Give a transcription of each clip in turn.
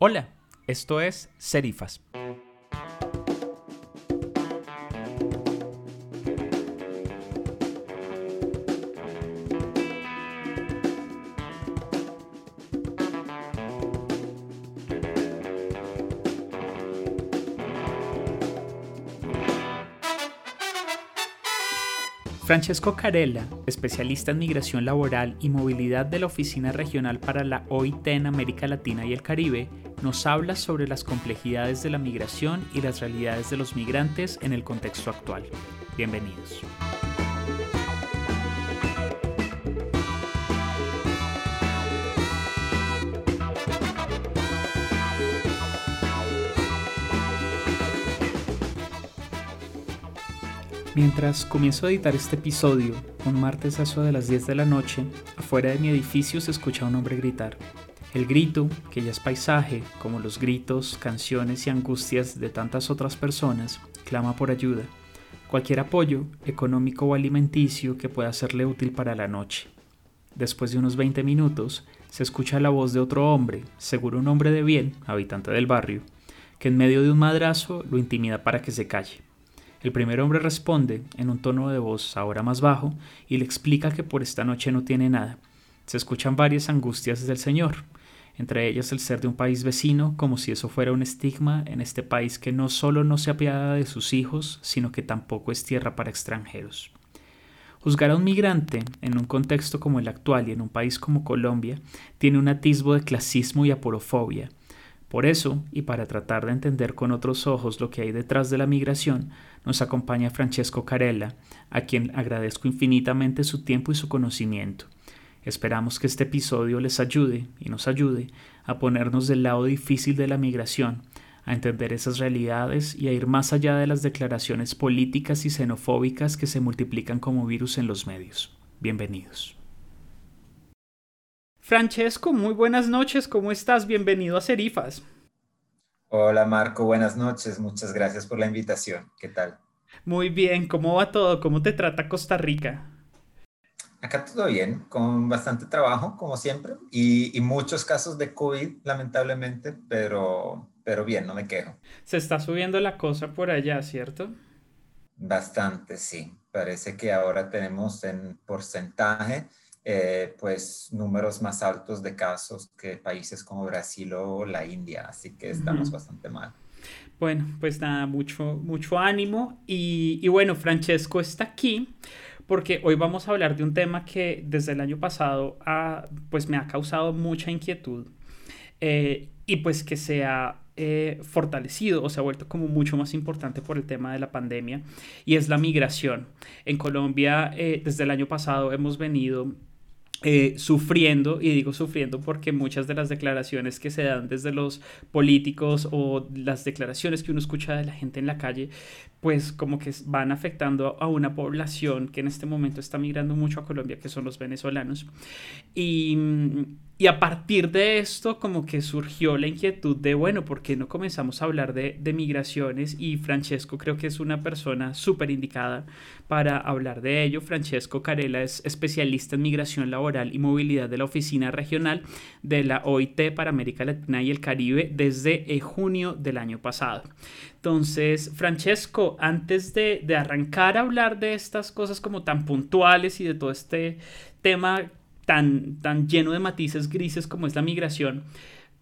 Hola, esto es Serifas. Francesco Carella, especialista en migración laboral y movilidad de la Oficina Regional para la OIT en América Latina y el Caribe, nos habla sobre las complejidades de la migración y las realidades de los migrantes en el contexto actual. Bienvenidos. Mientras comienzo a editar este episodio, un martes a eso de las 10 de la noche, afuera de mi edificio se escucha un hombre gritar. El grito, que ya es paisaje, como los gritos, canciones y angustias de tantas otras personas, clama por ayuda. Cualquier apoyo, económico o alimenticio, que pueda serle útil para la noche. Después de unos 20 minutos, se escucha la voz de otro hombre, seguro un hombre de bien, habitante del barrio, que en medio de un madrazo lo intimida para que se calle. El primer hombre responde en un tono de voz ahora más bajo y le explica que por esta noche no tiene nada. Se escuchan varias angustias del Señor, entre ellas el ser de un país vecino, como si eso fuera un estigma en este país que no solo no se apiada de sus hijos, sino que tampoco es tierra para extranjeros. Juzgar a un migrante en un contexto como el actual y en un país como Colombia tiene un atisbo de clasismo y aporofobia, por eso, y para tratar de entender con otros ojos lo que hay detrás de la migración, nos acompaña Francesco Carella, a quien agradezco infinitamente su tiempo y su conocimiento. Esperamos que este episodio les ayude y nos ayude a ponernos del lado difícil de la migración, a entender esas realidades y a ir más allá de las declaraciones políticas y xenofóbicas que se multiplican como virus en los medios. Bienvenidos. Francesco, muy buenas noches, ¿cómo estás? Bienvenido a Serifas. Hola Marco, buenas noches, muchas gracias por la invitación. ¿Qué tal? Muy bien, ¿cómo va todo? ¿Cómo te trata Costa Rica? Acá todo bien, con bastante trabajo, como siempre, y, muchos casos de COVID, lamentablemente, pero, pero bien, no me quejo. Se está subiendo la cosa por allá, ¿cierto? Bastante, sí. Parece que ahora tenemos en porcentaje eh, pues números más altos de casos que países como Brasil o la India, así que estamos bastante mal. Bueno, pues nada, mucho, mucho ánimo y, y, bueno, Francesco está aquí porque hoy vamos a hablar de un tema que desde el año pasado ha, pues me ha causado mucha inquietud eh, y pues que se ha eh, fortalecido o se ha vuelto como mucho más importante por el tema de la pandemia y es la migración. En Colombia desde el año pasado hemos venido eh, sufriendo, y digo sufriendo porque muchas de las declaraciones que se dan desde los políticos o las declaraciones que uno escucha de la gente en la calle, pues como que van afectando a una población que en este momento está migrando mucho a Colombia, que son los venezolanos. Y, y a partir de esto como que surgió la inquietud de, bueno, ¿por qué no comenzamos a hablar de, de migraciones? Y Francesco creo que es una persona súper indicada para hablar de ello. Francesco Carela es especialista en migración laboral y movilidad de la Oficina Regional de la OIT para América Latina y el Caribe desde eh, junio del año pasado. Entonces, Francesco, antes de, arrancar a hablar de estas cosas como tan puntuales y de todo este tema tan, tan lleno de matices grises como es la migración,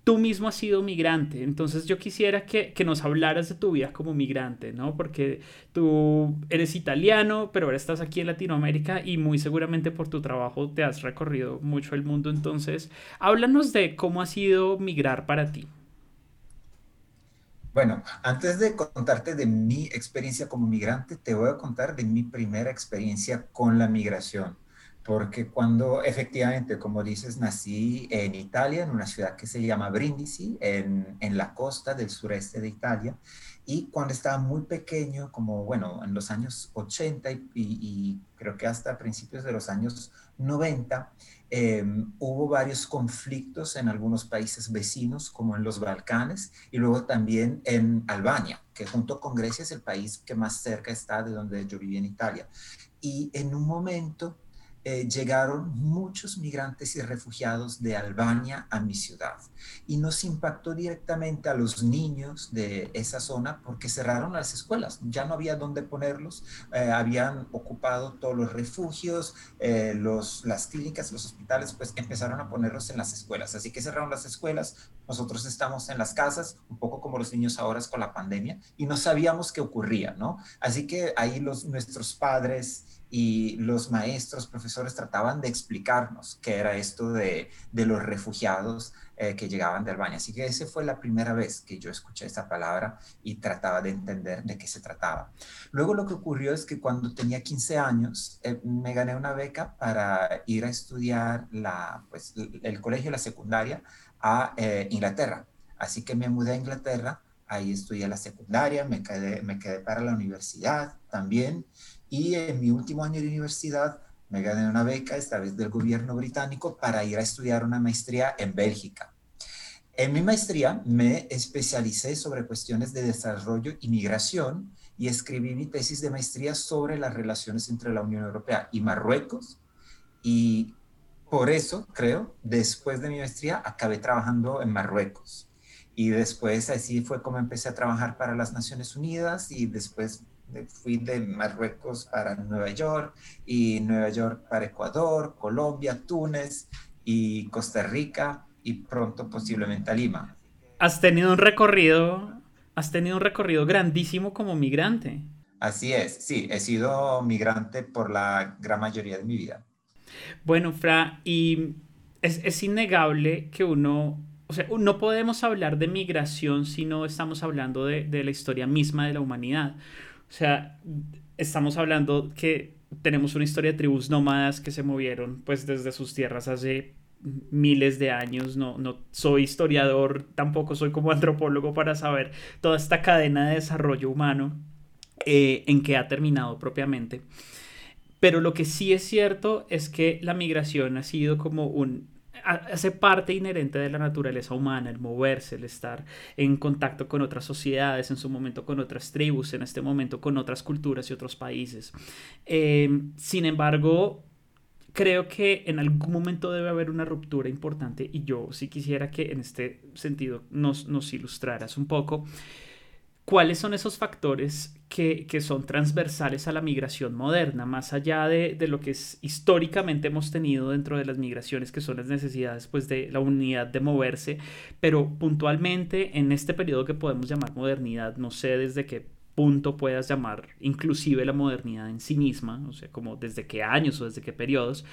tú mismo has sido migrante, entonces yo quisiera que, nos hablaras de tu vida como migrante, ¿no? Porque tú eres italiano, pero ahora estás aquí en Latinoamérica y muy seguramente por tu trabajo te has recorrido mucho el mundo, entonces háblanos de cómo ha sido migrar para ti. Bueno, antes de contarte de mi experiencia como migrante, te voy a contar de mi primera experiencia con la migración. Porque cuando efectivamente, como dices, nací en Italia, en una ciudad que se llama Brindisi, en, en la costa del sureste de Italia, y cuando estaba muy pequeño, como bueno, en los años 80 y, y creo que hasta principios de los años 90, Em, hubo varios conflictos en algunos países vecinos, como en los Balcanes, y luego también en Albania, que junto con Grecia es el país que más cerca está de donde yo viví en Italia. Y en un momento eh, llegaron muchos migrantes y refugiados de Albania a mi ciudad. Y nos impactó directamente a los niños de esa zona porque cerraron las escuelas, ya no había dónde ponerlos, eh, habían ocupado todos los refugios, eh, los, las clínicas, los hospitales, pues empezaron a ponerlos en las escuelas, así que cerraron las escuelas, nosotros estamos en las casas, un poco como los niños ahora con la pandemia, y no sabíamos qué ocurría, ¿no? Así que ahí los, nuestros padres y los maestros, profesores trataban de explicarnos qué era esto de, los refugiados eh, que llegaban de Albania. Así que esa fue la primera vez que yo escuché esa palabra y trataba de entender de qué se trataba. Luego lo que ocurrió es que cuando tenía 15 años eh, me gané una beca para ir a estudiar la, pues, el colegio, la secundaria a eh, Inglaterra. Así que me mudé a Inglaterra, ahí estudié la secundaria, me quedé, me quedé para la universidad también y en mi último año de universidad me gané una beca, esta vez del gobierno británico, para ir a estudiar una maestría en Bélgica. En mi maestría me especialicé sobre cuestiones de desarrollo y migración y escribí mi tesis de maestría sobre las relaciones entre la Unión Europea y Marruecos. Y por eso, creo, después de mi maestría acabé trabajando en Marruecos. Y después así fue como empecé a trabajar para las Naciones Unidas y después fui de Marruecos para Nueva York y Nueva York para Ecuador, Colombia, Túnez y Costa Rica y pronto posiblemente a Lima. Has tenido un recorrido, has tenido un recorrido grandísimo como migrante. Así es, sí, he sido migrante por la gran mayoría de mi vida. Bueno, Fra, y es, es innegable que uno o sea, no podemos hablar de migración si no estamos hablando de, de, la historia misma de la humanidad. O sea, estamos hablando que tenemos una historia de tribus nómadas que se movieron pues desde sus tierras hace miles de años, no, no soy historiador, tampoco soy como antropólogo para saber toda esta cadena de desarrollo humano eh, en que ha terminado propiamente. Pero lo que sí es cierto es que la migración ha sido como un hace parte inherente de la naturaleza humana, el moverse, el estar en contacto con otras sociedades, en su momento con otras tribus, en este momento con otras culturas y otros países. Em, sin embargo, creo que en algún momento debe haber una ruptura importante y yo sí quisiera que en este sentido nos, nos ilustraras un poco cuáles son esos factores que, son transversales a la migración moderna, más allá de, lo que es, históricamente hemos tenido dentro de las migraciones, que son las necesidades pues, de la unidad de moverse, pero puntualmente en este periodo que podemos llamar modernidad, no sé desde qué punto puedas llamar inclusive la modernidad en sí misma, o sea, como desde qué años o desde qué periodos,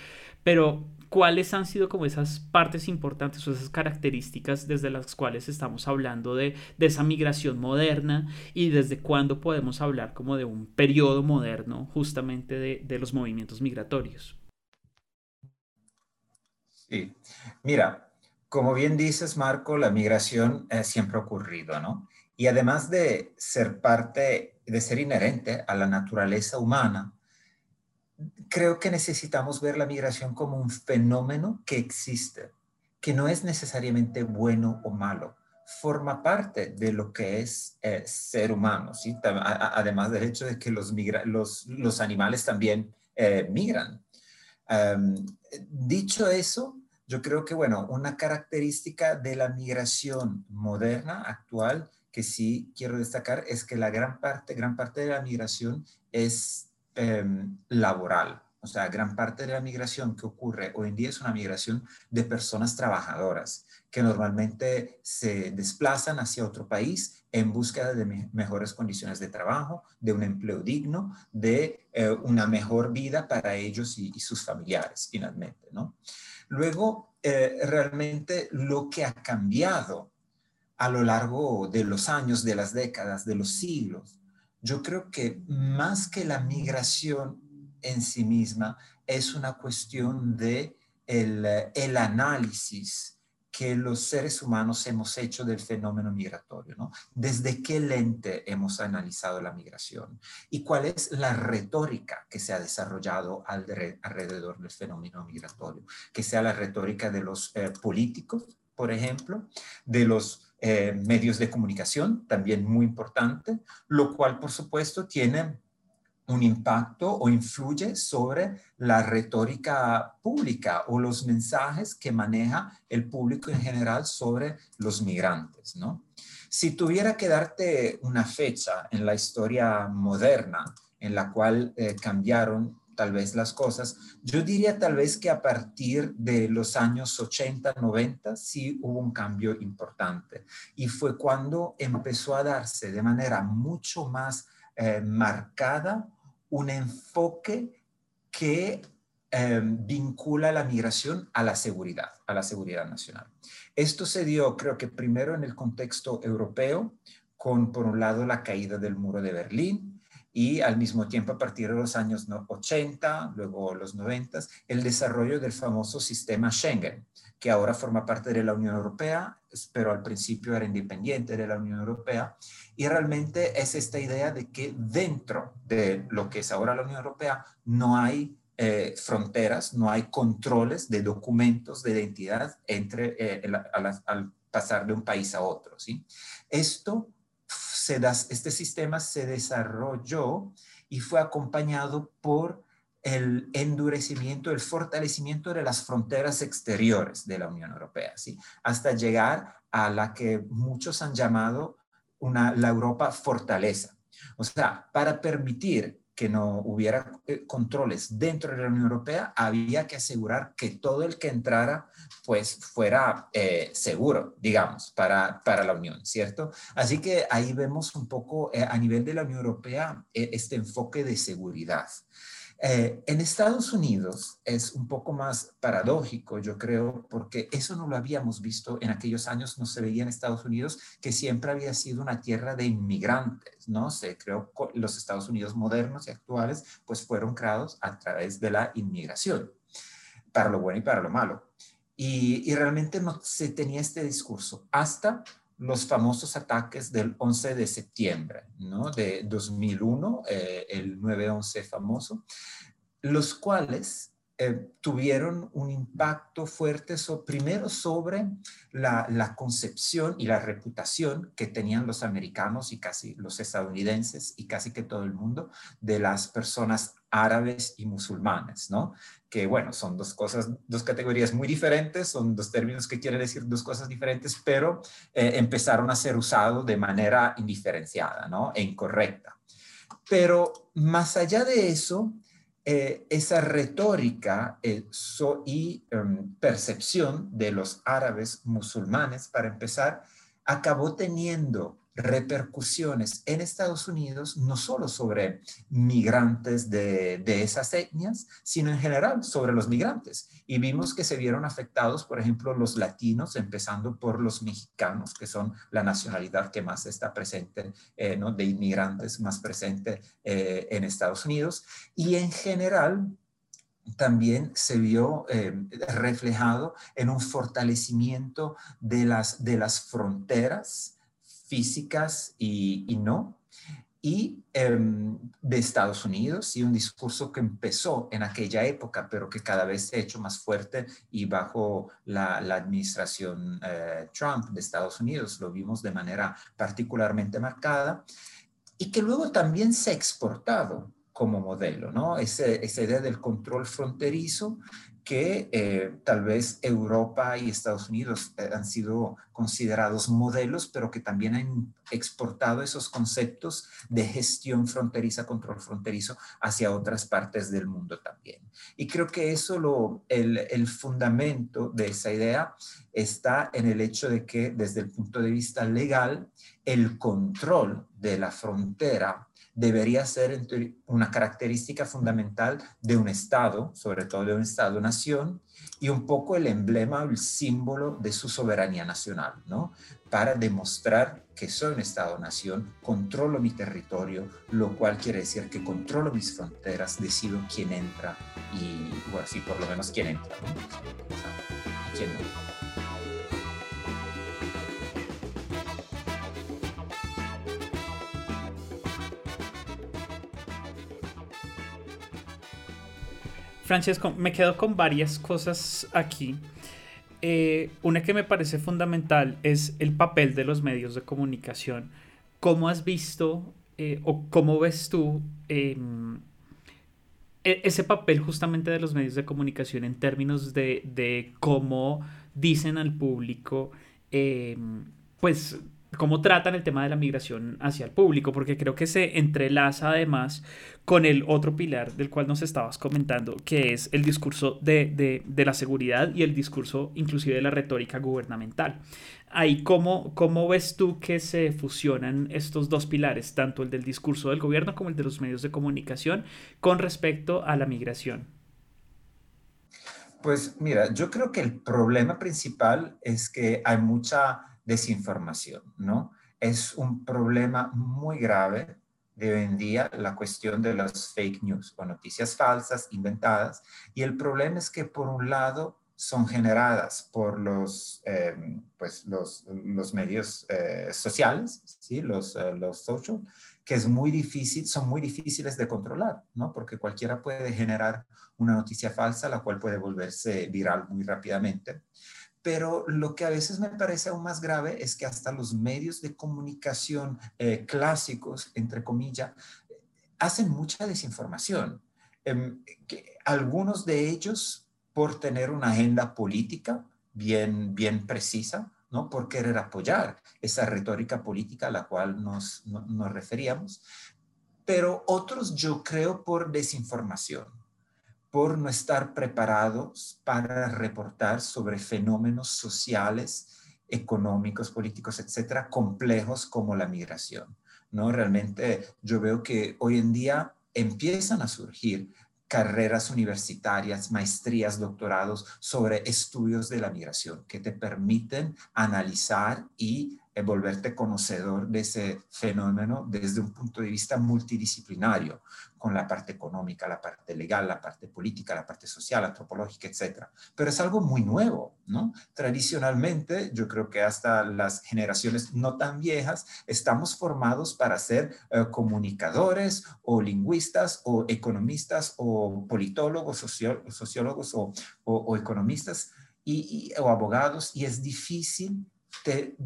pero ¿cuáles han sido como esas partes importantes o esas características desde las cuales estamos hablando de, esa migración moderna y desde cuándo podemos hablar como de un periodo moderno justamente de, de los movimientos migratorios? Sí, mira, como bien dices, Marco, la migración siempre ha ocurrido, ¿no? Y además de ser parte, de ser inherente a la naturaleza humana, creo que necesitamos ver la migración como un fenómeno que existe, que no es necesariamente bueno o malo, forma parte de lo que es eh, ser humano, ¿sí? además del hecho de que los, los, animales también eh, migran. dicho eso, yo creo que, bueno, una característica de la migración moderna, actual, que sí quiero destacar es que la gran parte, gran parte de la migración es em, laboral. O sea, gran parte de la migración que ocurre hoy en día es una migración de personas trabajadoras que normalmente se desplazan hacia otro país en búsqueda de mejores condiciones de trabajo, de un empleo digno, de eh, una mejor vida para ellos y, sus familiares, finalmente, ¿no? Luego, eh, realmente lo que ha cambiado a lo largo de los años, de las décadas, de los siglos. Yo creo que más que la migración en sí misma, es una cuestión de el, el análisis que los seres humanos hemos hecho del fenómeno migratorio, ¿no? ¿Desde qué lente hemos analizado la migración? ¿Y cuál es la retórica que se ha desarrollado alrededor del fenómeno migratorio? Que sea la retórica de los eh, políticos, por ejemplo, de los eh, medios de comunicación, también muy importante, lo cual por supuesto tiene un impacto o influye sobre la retórica pública o los mensajes que maneja el público en general sobre los migrantes, ¿no? Si tuviera que darte una fecha en la historia moderna en la cual eh, cambiaron tal vez las cosas, yo diría tal vez que a partir de los años 80, 90 sí hubo un cambio importante y fue cuando empezó a darse de manera mucho más eh, marcada un enfoque que em, vincula la migración a la seguridad, a la seguridad nacional. Esto se dio, creo que primero en el contexto europeo, con por un lado la caída del muro de Berlín y al mismo tiempo a partir de los años 80, luego los 90, el desarrollo del famoso sistema Schengen, que ahora forma parte de la Unión Europea, pero al principio era independiente de la Unión Europea y realmente es esta idea de que dentro de lo que es ahora la Unión Europea no hay eh, fronteras, no hay controles de documentos de identidad entre, eh, al pasar de un país a otro. ¿sí? Esto este sistema se desarrolló y fue acompañado por el endurecimiento, el fortalecimiento de las fronteras exteriores de la Unión Europea, ¿sí? hasta llegar a la que muchos han llamado una, la Europa fortaleza. O sea, para permitir que no hubiera eh, controles dentro de la Unión Europea, había que asegurar que todo el que entrara pues fuera eh, seguro, digamos, para, para la Unión, ¿cierto? Así que ahí vemos un poco eh, a nivel de la Unión Europea este enfoque de seguridad. Eh, en Estados Unidos es un poco más paradójico, yo creo, porque eso no lo habíamos visto en aquellos años, no se veía en Estados Unidos, que siempre había sido una tierra de inmigrantes, ¿no? Se creó, los Estados Unidos modernos y actuales, pues fueron creados a través de la inmigración, para lo bueno y para lo malo. Y, y realmente no se tenía este discurso hasta los famosos ataques del 11 de septiembre ¿no? de 2001, eh, el 9-11 famoso, los cuales eh, tuvieron un impacto fuerte primero sobre la, concepción y la reputación que tenían los americanos y casi los estadounidenses y casi que todo el mundo de las personas árabes y musulmanes, ¿no? Que bueno, son dos cosas, dos categorías muy diferentes, son dos términos que quieren decir dos cosas diferentes, pero eh, empezaron a ser usados de manera indiferenciada, ¿no? E incorrecta. Pero más allá de eso, eh, esa retórica y em, percepción de los árabes musulmanes, para empezar, acabó teniendo repercusiones en Estados Unidos, no solo sobre migrantes de, esas etnias, sino en general sobre los migrantes. Y vimos que se vieron afectados, por ejemplo, los latinos, empezando por los mexicanos, que son la nacionalidad que más está presente, eh, ¿no? de inmigrantes más presente eh, en Estados Unidos. Y en general, también se vio eh, reflejado en un fortalecimiento de las, de las fronteras físicas y, no, y em, de Estados Unidos, y un discurso que empezó en aquella época, pero que cada vez se ha hecho más fuerte y bajo la, administración eh, Trump de Estados Unidos, lo vimos de manera particularmente marcada, y que luego también se ha exportado como modelo, ¿no? esa idea del control fronterizo que eh, tal vez Europa y Estados Unidos eh, han sido considerados modelos, pero que también han exportado esos conceptos de gestión fronteriza, control fronterizo hacia otras partes del mundo también. Y creo que eso, lo, el, el fundamento de esa idea está en el hecho de que desde el punto de vista legal, el control de la frontera debería ser una característica fundamental de un Estado, sobre todo de un Estado-nación, y un poco el emblema el símbolo de su soberanía nacional, ¿no? Para demostrar que soy un Estado-nación, controlo mi territorio, lo cual quiere decir que controlo mis fronteras, decido quién entra y, bueno, sí, por lo menos quién entra, ¿no? quién no. Francesco, me quedo con varias cosas aquí. Eh, una que me parece fundamental es el papel de los medios de comunicación. ¿Cómo has visto eh, o cómo ves tú em, e, ese papel justamente de los medios de comunicación en términos de, cómo dicen al público, em, pues cómo tratan el tema de la migración hacia el público, porque creo que se entrelaza además con el otro pilar del cual nos estabas comentando, que es el discurso de, la seguridad y el discurso inclusive de la retórica gubernamental. Ahí, ¿cómo, ¿cómo ves tú que se fusionan estos dos pilares, tanto el del discurso del gobierno como el de los medios de comunicación, con respecto a la migración? Pues mira, yo creo que el problema principal es que hay mucha desinformación, ¿no? Es un problema muy grave de hoy en día la cuestión de las fake news o noticias falsas, inventadas. Y el problema es que por un lado son generadas por los, eh, pues los, los medios eh, sociales, ¿sí? los, eh, los social, que es muy difícil, son muy difíciles de controlar, ¿no? Porque cualquiera puede generar una noticia falsa, la cual puede volverse viral muy rápidamente. Pero lo que a veces me parece aún más grave es que hasta los medios de comunicación eh, clásicos, entre comillas, hacen mucha desinformación. Em, algunos de ellos por tener una agenda política bien, bien precisa, ¿no? por querer apoyar esa retórica política a la cual nos, nos referíamos, pero otros yo creo por desinformación por no estar preparados para reportar sobre fenómenos sociales, económicos, políticos, etcétera, complejos como la migración. ¿no? Realmente yo veo que hoy en día empiezan a surgir carreras universitarias, maestrías, doctorados sobre estudios de la migración que te permiten analizar y volverte conocedor de ese fenómeno desde un punto de vista multidisciplinario, con la parte económica, la parte legal, la parte política, la parte social, antropológica, etc. Pero es algo muy nuevo, ¿no? Tradicionalmente, yo creo que hasta las generaciones no tan viejas, estamos formados para ser eh, comunicadores o lingüistas o economistas o politólogos, sociólogos o, economistas y, o abogados, y es difícil de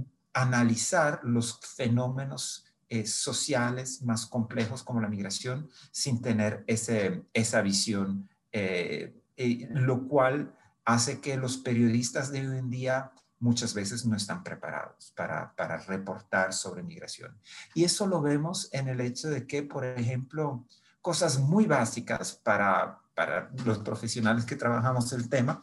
analizar los fenómenos eh, sociales más complejos como la migración sin tener ese, esa visión, eh, eh, lo cual hace que los periodistas de hoy en día muchas veces no están preparados para, para reportar sobre migración. Y eso lo vemos en el hecho de que, por ejemplo, cosas muy básicas para, para los profesionales que trabajamos el tema,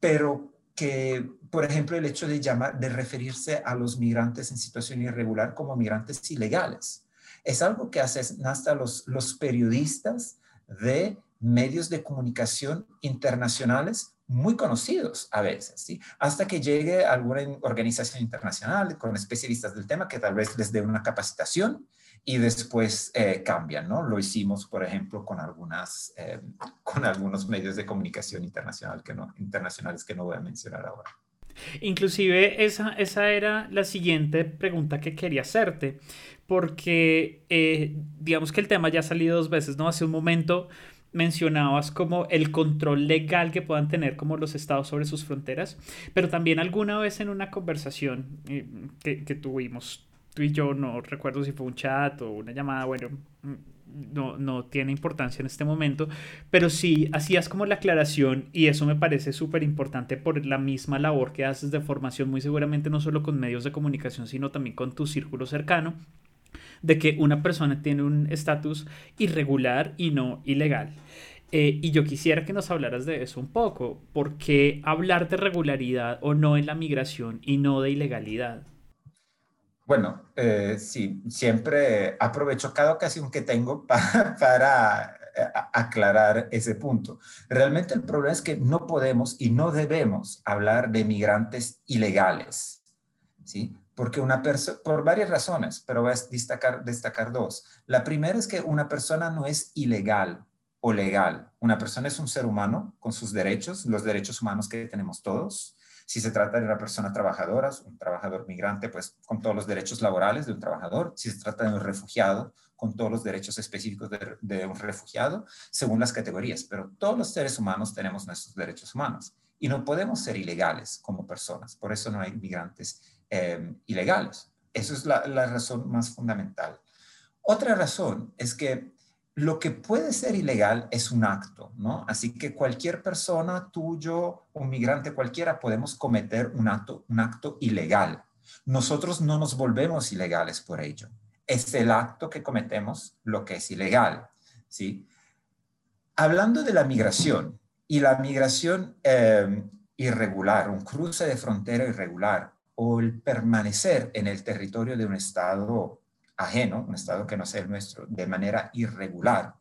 pero que, por ejemplo, el hecho de llamar, de referirse a los migrantes en situación irregular como migrantes ilegales. Es algo que hacen hasta los, los periodistas de medios de comunicación internacionales muy conocidos a veces, ¿sí? Hasta que llegue alguna organización internacional con especialistas del tema que tal vez les dé una capacitación y después eh, cambian, ¿no? Lo hicimos, por ejemplo, con, algunas, eh, con algunos medios de comunicación internacional que no, internacionales que no voy a mencionar ahora. Inclusive esa, esa era la siguiente pregunta que quería hacerte, porque eh, digamos que el tema ya ha salido dos veces, ¿no? Hace un momento mencionabas como el control legal que puedan tener como los estados sobre sus fronteras, pero también alguna vez en una conversación que, que tuvimos tú y yo, no recuerdo si fue un chat o una llamada, bueno, mm, no, no tiene importancia en este momento, pero sí hacías como la aclaración y eso me parece súper importante por la misma labor que haces de formación, muy seguramente no solo con medios de comunicación, sino también con tu círculo cercano, de que una persona tiene un estatus irregular y no ilegal. Eh, y yo quisiera que nos hablaras de eso un poco. ¿Por qué hablar de regularidad o no en la migración y no de ilegalidad? Bueno, eh, sí, siempre aprovecho cada ocasión que tengo para, eh, aclarar ese punto. Realmente el problema es que no podemos y no debemos hablar de migrantes ilegales, ¿sí? Porque una por varias razones, pero voy a destacar, destacar dos. La primera es que una persona no es ilegal o legal. Una persona es un ser humano con sus derechos, los derechos humanos que tenemos todos, si se trata de una persona trabajadora, un trabajador migrante, pues con todos los derechos laborales de un trabajador. Si se trata de un refugiado, con todos los derechos específicos de, un refugiado, según las categorías. Pero todos los seres humanos tenemos nuestros derechos humanos y no podemos ser ilegales como personas. Por eso no hay migrantes eh, ilegales. Eso es la, la razón más fundamental. Otra razón es que lo que puede ser ilegal es un acto, ¿no? Así que cualquier persona, tuyo, un migrante cualquiera, podemos cometer un acto, un acto ilegal. Nosotros no nos volvemos ilegales por ello. Es el acto que cometemos lo que es ilegal, ¿sí? Hablando de la migración y la migración eh, irregular, un cruce de frontera irregular o el permanecer en el territorio de un Estado ajeno, un Estado que no sea el nuestro, de manera irregular,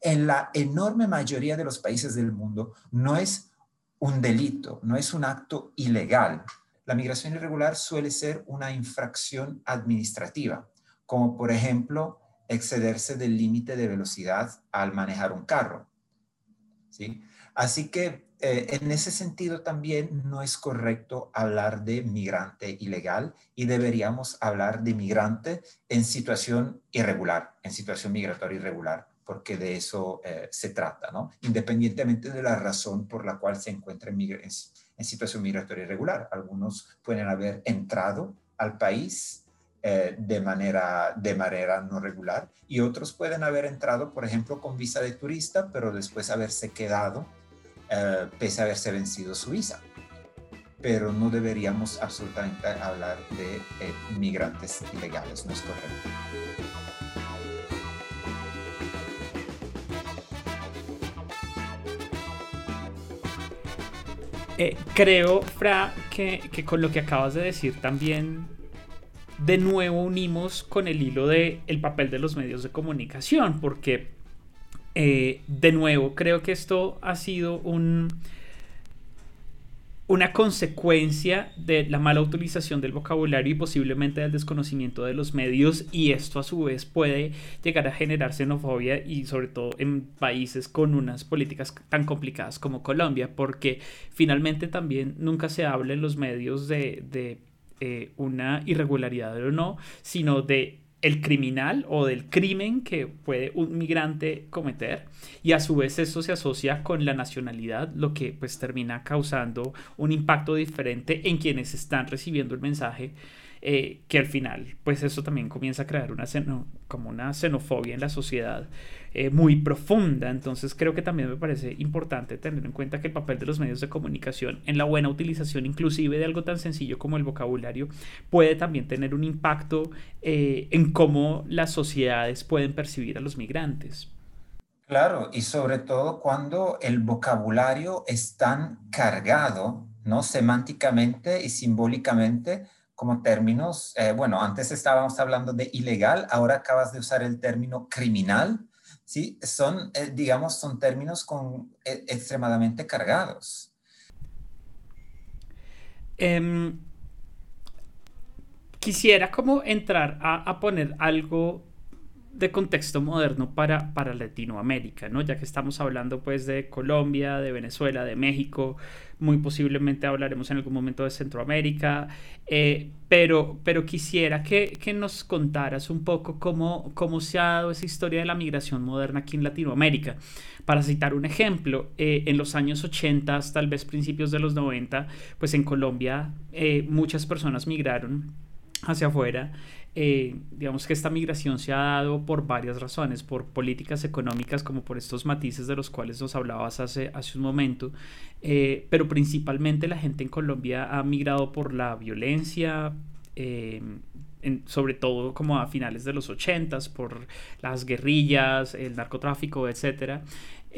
en la enorme mayoría de los países del mundo no es un delito, no es un acto ilegal. La migración irregular suele ser una infracción administrativa, como por ejemplo excederse del límite de velocidad al manejar un carro. ¿sí? Así que eh, en ese sentido también no es correcto hablar de migrante ilegal y deberíamos hablar de migrante en situación irregular, en situación migratoria irregular, porque de eso eh, se trata, ¿no? Independientemente de la razón por la cual se encuentra en, en, situación migratoria irregular. Algunos pueden haber entrado al país eh, de, manera, de manera no regular y otros pueden haber entrado, por ejemplo, con visa de turista, pero después haberse quedado eh, pese a haberse vencido su visa. Pero no deberíamos absolutamente hablar de eh, migrantes ilegales, no es correcto. Eh, creo, Fra, que, con lo que acabas de decir también de nuevo unimos con el hilo de el papel de los medios de comunicación, porque eh, de nuevo, creo que esto ha sido un, una consecuencia de la mala utilización del vocabulario y posiblemente del desconocimiento de los medios y esto a su vez puede llegar a generar xenofobia y sobre todo en países con unas políticas tan complicadas como Colombia porque finalmente también nunca se habla en los medios de, eh, una irregularidad o no sino de el criminal o del crimen que puede un migrante cometer y a su vez eso se asocia con la nacionalidad lo que pues termina causando un impacto diferente en quienes están recibiendo el mensaje eh, que al final, pues eso también comienza a crear una, como una xenofobia en la sociedad eh, muy profunda. Entonces creo que también me parece importante tener en cuenta que el papel de los medios de comunicación en la buena utilización inclusive de algo tan sencillo como el vocabulario puede también tener un impacto eh, en cómo las sociedades pueden percibir a los migrantes. Claro, y sobre todo cuando el vocabulario es tan cargado, ¿no? Semánticamente y simbólicamente como términos, eh, bueno, antes estábamos hablando de ilegal, ahora acabas de usar el término criminal, ¿sí? Son, eh, digamos, son términos con, eh, extremadamente cargados. Em, quisiera como entrar a, a, poner algo de contexto moderno para, para Latinoamérica, ¿no? Ya que estamos hablando pues de Colombia, de Venezuela, de México, muy posiblemente hablaremos en algún momento de Centroamérica, eh, pero, pero quisiera que, que, nos contaras un poco cómo, cómo se ha dado esa historia de la migración moderna aquí en Latinoamérica. Para citar un ejemplo, eh, en los años 80, tal vez principios de los 90, pues en Colombia eh, muchas personas migraron hacia afuera eh, digamos que esta migración se ha dado por varias razones, por políticas económicas como por estos matices de los cuales nos hablabas hace, hace un momento, eh, pero principalmente la gente en Colombia ha migrado por la violencia, eh, sobre todo como a finales de los 80 por las guerrillas, el narcotráfico, etcétera.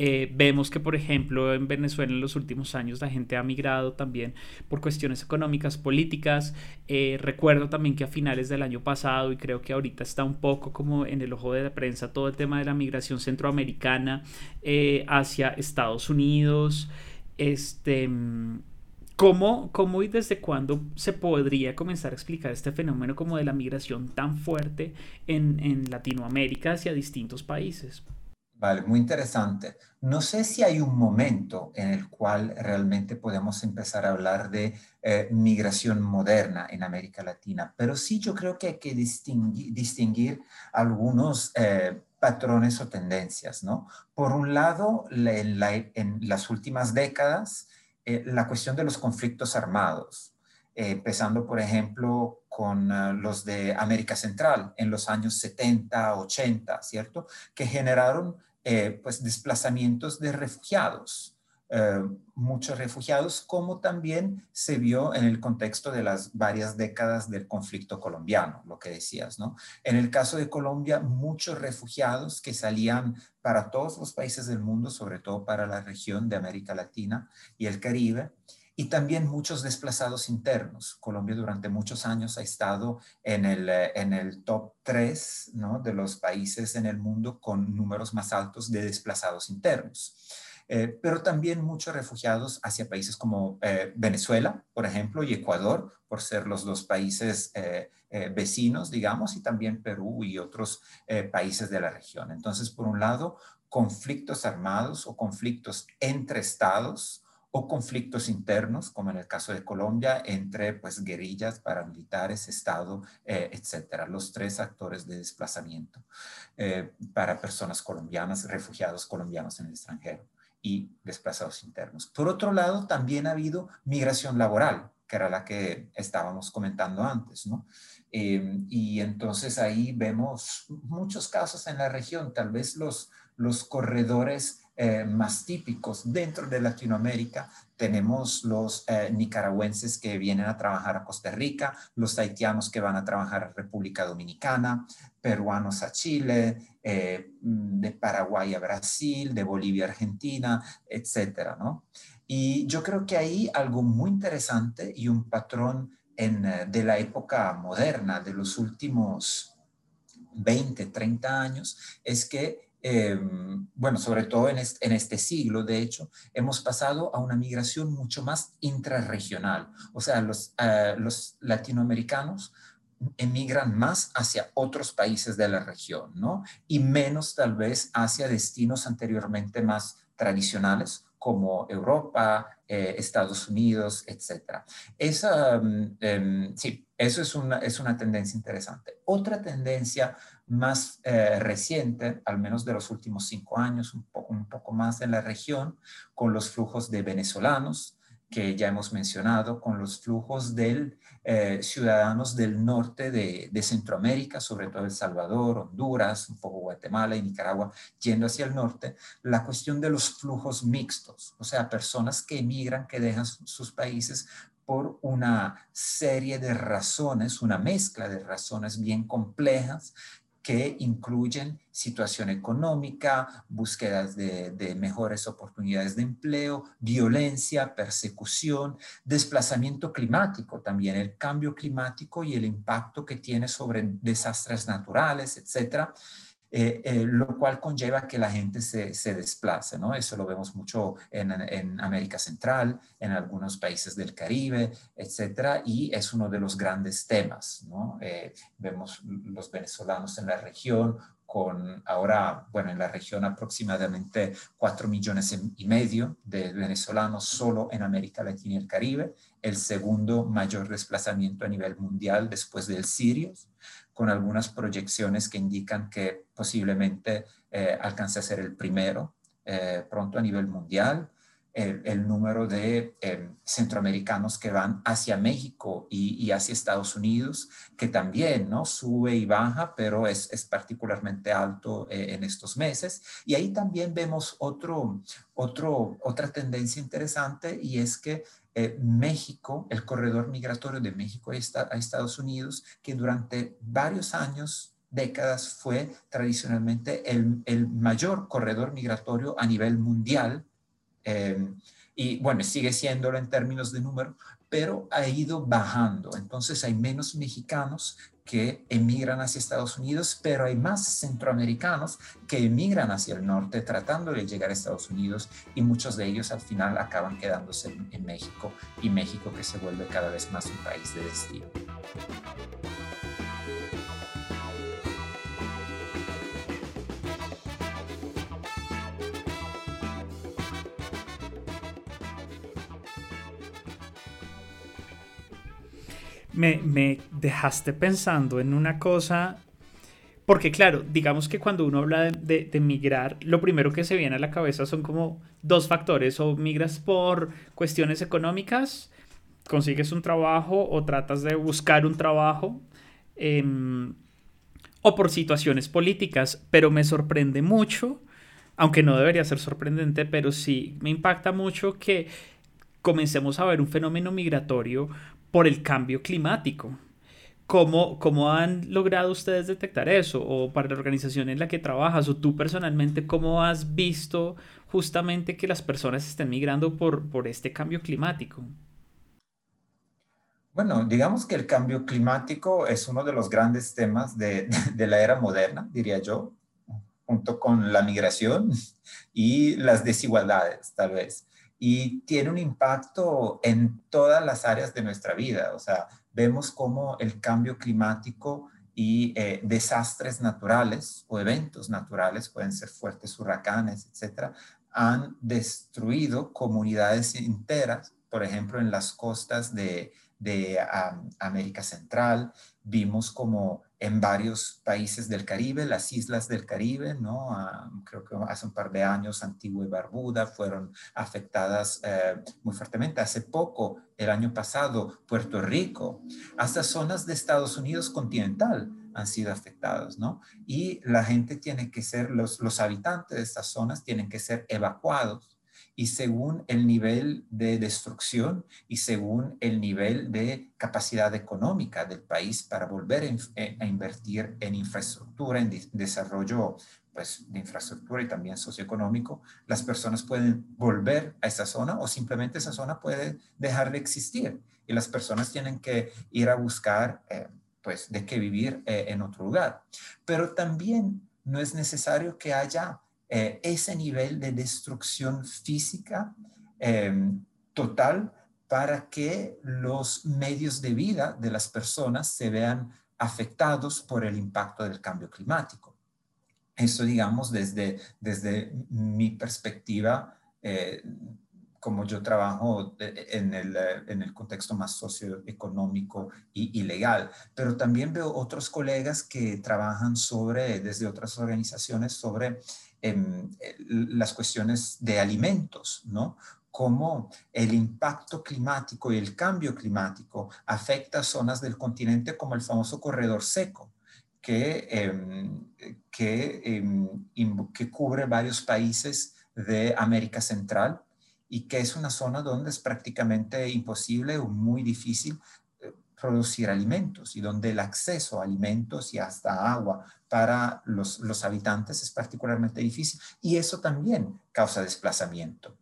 Eh, vemos que, por ejemplo, en Venezuela en los últimos años la gente ha migrado también por cuestiones económicas, políticas. Eh, recuerdo también que a finales del año pasado, y creo que ahorita está un poco como en el ojo de la prensa, todo el tema de la migración centroamericana eh, hacia Estados Unidos. Este. ¿Cómo, ¿Cómo, y desde cuándo se podría comenzar a explicar este fenómeno como de la migración tan fuerte en, en Latinoamérica hacia distintos países? Vale, muy interesante. No sé si hay un momento en el cual realmente podemos empezar a hablar de eh, migración moderna en América Latina, pero sí yo creo que hay que distinguir, algunos eh, patrones o tendencias, ¿no? Por un lado, en, las últimas décadas, eh, la cuestión de los conflictos armados. empezando por ejemplo con ah, los de América Central en los años 70, 80, ¿cierto? Que generaron pues desplazamientos de refugiados. Eh, muchos refugiados, como también se vio en el contexto de las varias décadas del conflicto colombiano, lo que decías, ¿no? En el caso de Colombia, muchos refugiados que salían para todos los países del mundo, sobre todo para la región de América Latina y el Caribe, y también muchos desplazados internos. Colombia durante muchos años ha estado en el, eh, en el top 3 ¿no? de los países en el mundo con números más altos de desplazados internos. Eh, pero también muchos refugiados hacia países como eh, Venezuela, por ejemplo, y Ecuador, por ser los dos países vecinos, digamos, y también Perú y otros países de la región. Entonces, por un lado, conflictos armados o conflictos entre estados o conflictos internos, como en el caso de Colombia, entre pues guerrillas, paramilitares, Estado, etcétera, los tres actores de desplazamiento para personas colombianas, refugiados colombianos en el extranjero y desplazados internos. Por otro lado, también ha habido migración laboral, que era la que estábamos comentando antes, ¿no? Em, y entonces ahí vemos muchos casos en la región, tal vez los, los corredores eh, más típicos dentro de Latinoamérica. Tenemos los eh, nicaragüenses que vienen a trabajar a Costa Rica, los haitianos que van a trabajar a República Dominicana, peruanos a Chile, eh, de Paraguay a Brasil, de Bolivia a Argentina, etcétera, ¿no? Y yo creo que ahí algo muy interesante y un patrón en, de la época moderna, de los últimos 20, 30 años, es que Em, bueno, sobre todo en este, siglo, de hecho, hemos pasado a una migración mucho más intrarregional. O sea, los, eh, los latinoamericanos emigran más hacia otros países de la región, ¿no? Y menos tal vez hacia destinos anteriormente más tradicionales como Europa, eh, Estados Unidos, etc. Esa, mm, em, sí, eso es una, es una tendencia interesante. Otra tendencia más eh, reciente, al menos de los últimos cinco años, un poco, un poco más en la región, con los flujos de venezolanos, que ya hemos mencionado, con los flujos de eh, ciudadanos del norte de, de, Centroamérica, sobre todo El Salvador, Honduras, un poco Guatemala y Nicaragua, yendo hacia el norte, la cuestión de los flujos mixtos, o sea, personas que emigran, que dejan sus países por una serie de razones, una mezcla de razones bien complejas que incluyen situación económica, búsquedas de, mejores oportunidades de empleo, violencia, persecución, desplazamiento climático también, el cambio climático y el impacto que tiene sobre desastres naturales, etcétera. Eh, eh, lo cual conlleva que la gente se, se, desplace, ¿no? Eso lo vemos mucho en, en, América Central, en algunos países del Caribe, etcétera, y es uno de los grandes temas, ¿no? Eh, vemos los venezolanos en la región con ahora, bueno, en la región aproximadamente 4 millones y medio de venezolanos solo en América Latina y el Caribe, el segundo mayor desplazamiento a nivel mundial después del sirios con algunas proyecciones que indican que posiblemente eh, alcance a ser el primero eh, pronto a nivel mundial. El, número de em, centroamericanos que van hacia México y, hacia Estados Unidos, que también ¿no? sube y baja, pero es, es particularmente alto eh, en estos meses. Y ahí también vemos otro, otro, otra tendencia interesante y es que eh, México, el corredor migratorio de México a Estados Unidos, que durante varios años, décadas, fue tradicionalmente el, mayor corredor migratorio a nivel mundial. Eh, y bueno, sigue siéndolo en términos de número, pero ha ido bajando. Entonces hay menos mexicanos que emigran hacia Estados Unidos, pero hay más centroamericanos que emigran hacia el norte tratando de llegar a Estados Unidos y muchos de ellos al final acaban quedándose en, México y México que se vuelve cada vez más un país de destino. Me, dejaste pensando en una cosa porque claro, digamos que cuando uno habla de, migrar, lo primero que se viene a la cabeza son como dos factores, o migras por cuestiones económicas consigues un trabajo o tratas de buscar un trabajo. Em, o por situaciones políticas, pero me sorprende mucho, aunque no debería ser sorprendente, pero sí me impacta mucho que comencemos a ver un fenómeno migratorio por el cambio climático. ¿Cómo, ¿Cómo han logrado ustedes detectar eso? O para la organización en la que trabajas, o tú personalmente, ¿cómo has visto justamente que las personas estén migrando por, por este cambio climático? Bueno, digamos que el cambio climático es uno de los grandes temas de, la era moderna, diría yo, junto con la migración y las desigualdades, tal vez. Y tiene un impacto en todas las áreas de nuestra vida. O sea, vemos cómo el cambio climático y eh, desastres naturales o eventos naturales, pueden ser fuertes huracanes, etcétera, han destruido comunidades enteras, por ejemplo, en las costas de, de América Central, vimos como en varios países del Caribe, las islas del Caribe, ¿no? creo que hace un par de años Antigua y Barbuda fueron afectadas eh, muy fuertemente. Hace poco, el año pasado, Puerto Rico, hasta zonas de Estados Unidos continental han sido afectadas, ¿no? Y la gente tiene que ser, los habitantes de estas zonas tienen que ser evacuados y según el nivel de destrucción y según el nivel de capacidad económica del país para volver eh, a invertir en infraestructura, en desarrollo pues, de infraestructura y también socioeconómico, las personas pueden volver a esa zona o simplemente esa zona puede dejar de existir y las personas tienen que ir a buscar eh, pues de qué vivir eh, en otro lugar. Pero también no es necesario que haya eh, ese nivel de destrucción física em, total para que los medios de vida de las personas se vean afectados por el impacto del cambio climático. Eso, digamos, desde, desde mi perspectiva, eh, como yo trabajo en el, en el, contexto más socioeconómico y, y, legal, pero también veo otros colegas que trabajan sobre, desde otras organizaciones, sobre las cuestiones de alimentos, ¿no? Cómo el impacto climático y el cambio climático afecta zonas del continente como el famoso corredor seco, que, em, que, em, que cubre varios países de América Central y que es una zona donde es prácticamente imposible o muy difícil producir alimentos y donde el acceso a alimentos y hasta agua para los, los habitantes es particularmente difícil y eso también causa desplazamiento.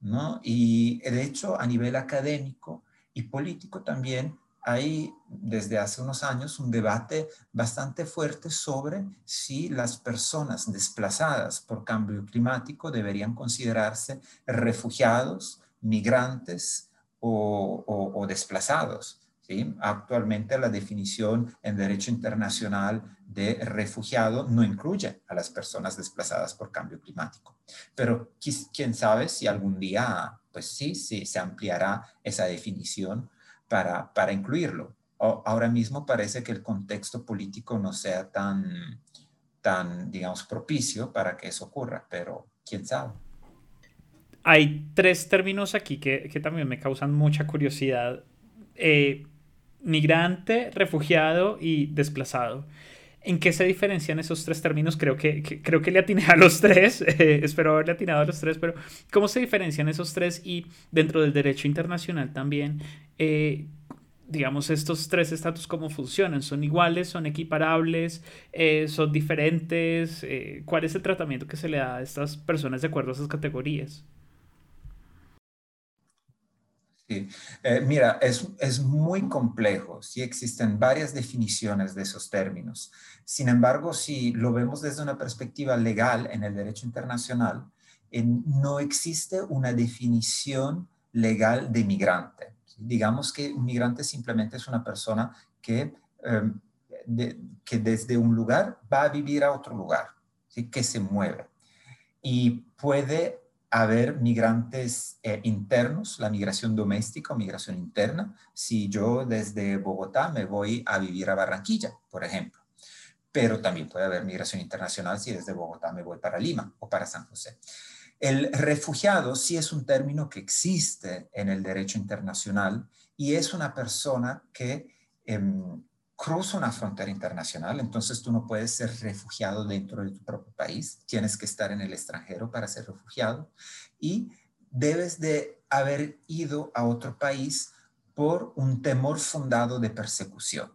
¿no? Y de hecho a nivel académico y político también hay desde hace unos años un debate bastante fuerte sobre si las personas desplazadas por cambio climático deberían considerarse refugiados, migrantes o, o desplazados. Actualmente la definición en derecho internacional de refugiado no incluye a las personas desplazadas por cambio climático. Pero quién sabe si algún día, pues sí, se ampliará esa definición para, para incluirlo. ahora mismo parece que el contexto político no sea tan, tan, digamos, propicio para que eso ocurra, pero quién sabe. Hay tres términos aquí que, que también me causan mucha curiosidad. Eh, migrante, refugiado y desplazado. ¿En qué se diferencian esos tres términos? Creo que, creo que le atiné a los tres, eh, espero haberle atinado a los tres, pero ¿cómo se diferencian esos tres? Y dentro del derecho internacional también, eh, digamos, estos tres estatus, ¿cómo funcionan? ¿Son iguales? ¿Son equiparables? Eh, ¿Son diferentes? ¿Cuál es el tratamiento que se le da a estas personas de acuerdo a esas categorías? Eh, mira, es, es, muy complejo, sí existen varias definiciones de esos términos. Sin embargo, si lo vemos desde una perspectiva legal en el derecho internacional, no existe una definición legal de migrante. Digamos que un migrante simplemente es una persona que, em, que desde un lugar va a vivir a otro lugar, que se mueve y puede haber migrantes eh, internos, la migración doméstica o migración interna, si yo desde Bogotá me voy a vivir a Barranquilla, por ejemplo. Pero también puede haber migración internacional si desde Bogotá me voy para Lima o para San José. El refugiado sí es un término que existe en el derecho internacional y es una persona que em, cruza una frontera internacional, entonces tú no puedes ser refugiado dentro de tu propio país, tienes que estar en el extranjero para ser refugiado y debes de haber ido a otro país por un temor fundado de persecución.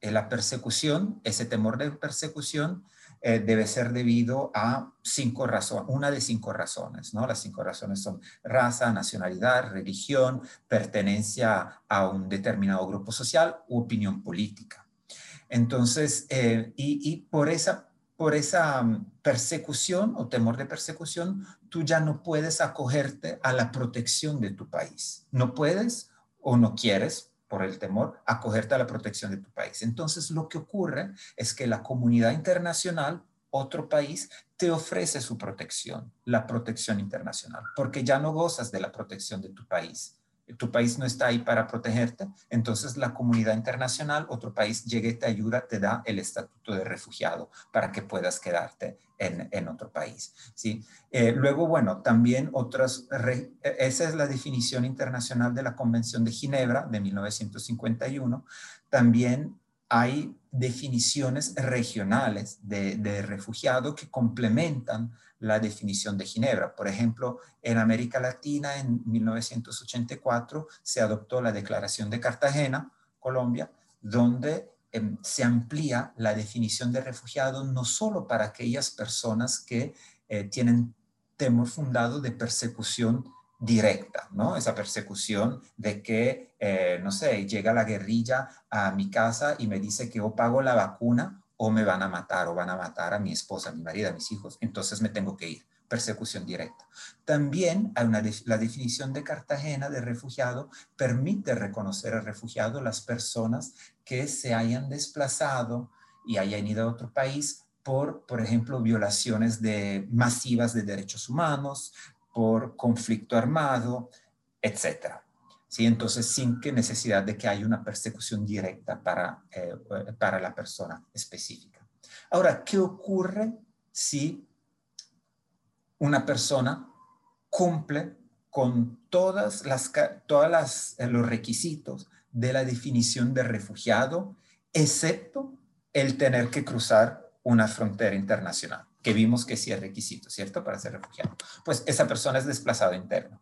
En la persecución, ese temor de persecución eh, debe ser debido a cinco razones, una de cinco razones, ¿no? Las cinco razones son raza, nacionalidad, religión, pertenencia a un determinado grupo social u opinión política. Entonces, eh, y, y por esa por esa mm, persecución o temor de persecución, tú ya no puedes acogerte a la protección de tu país. No puedes o no quieres, por el temor, acogerte a la protección de tu país. Entonces, lo que ocurre es que la comunidad internacional, otro país, te ofrece su protección, la protección internacional, porque ya no gozas de la protección de tu país tu país no está ahí para protegerte, entonces la comunidad internacional, otro país llega y te ayuda, te da el estatuto de refugiado para que puedas quedarte en, otro país. ¿sí? Eh, luego, bueno, también otras, esa es la definición internacional de la Convención de Ginebra de 1951. También hay definiciones regionales de, de refugiado que complementan la definición de Ginebra. Por ejemplo, en América Latina en 1984 se adoptó la Declaración de Cartagena, Colombia, donde em, se amplía la definición de refugiado no solo para aquellas personas que eh, tienen temor fundado de persecución directa, ¿no? Esa persecución de que, eh, no sé, llega la guerrilla a mi casa y me dice que o pago la vacuna o me van a matar o van a matar a mi esposa, a mi marido, a mis hijos, entonces me tengo que ir. Persecución directa. También la definición de Cartagena de refugiado permite reconocer al refugiado las personas que se hayan desplazado y hayan ido a otro país por, por ejemplo, violaciones de, masivas de derechos humanos, por conflicto armado, etcétera. ¿sí? Entonces, sin que necesidad de que haya una persecución directa para, eh, para la persona específica. Ahora, ¿qué ocurre si una persona cumple con todas las, todas eh, los requisitos de la definición de refugiado, excepto el tener que cruzar una frontera internacional, que vimos que sí es requisito, ¿cierto? Para ser refugiado. Pues esa persona es desplazado interno.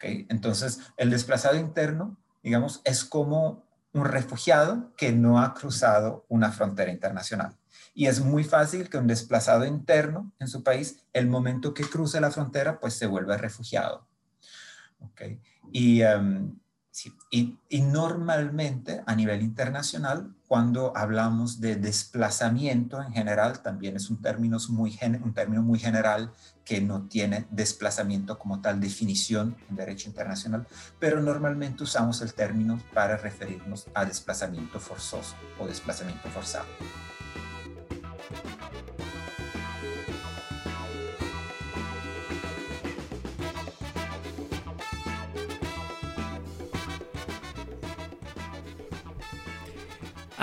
Entonces, el desplazado interno, digamos, es como un refugiado que no ha cruzado una frontera internacional. Y es muy fácil que un desplazado interno en su país, el momento que cruce la frontera, pues se vuelva refugiado. Y em, y, normalmente a nivel internacional, cuando hablamos de desplazamiento en general, también es un término muy, un término muy general que no tiene desplazamiento como tal definición en derecho internacional, pero normalmente usamos el término para referirnos a desplazamiento forzoso o desplazamiento forzado.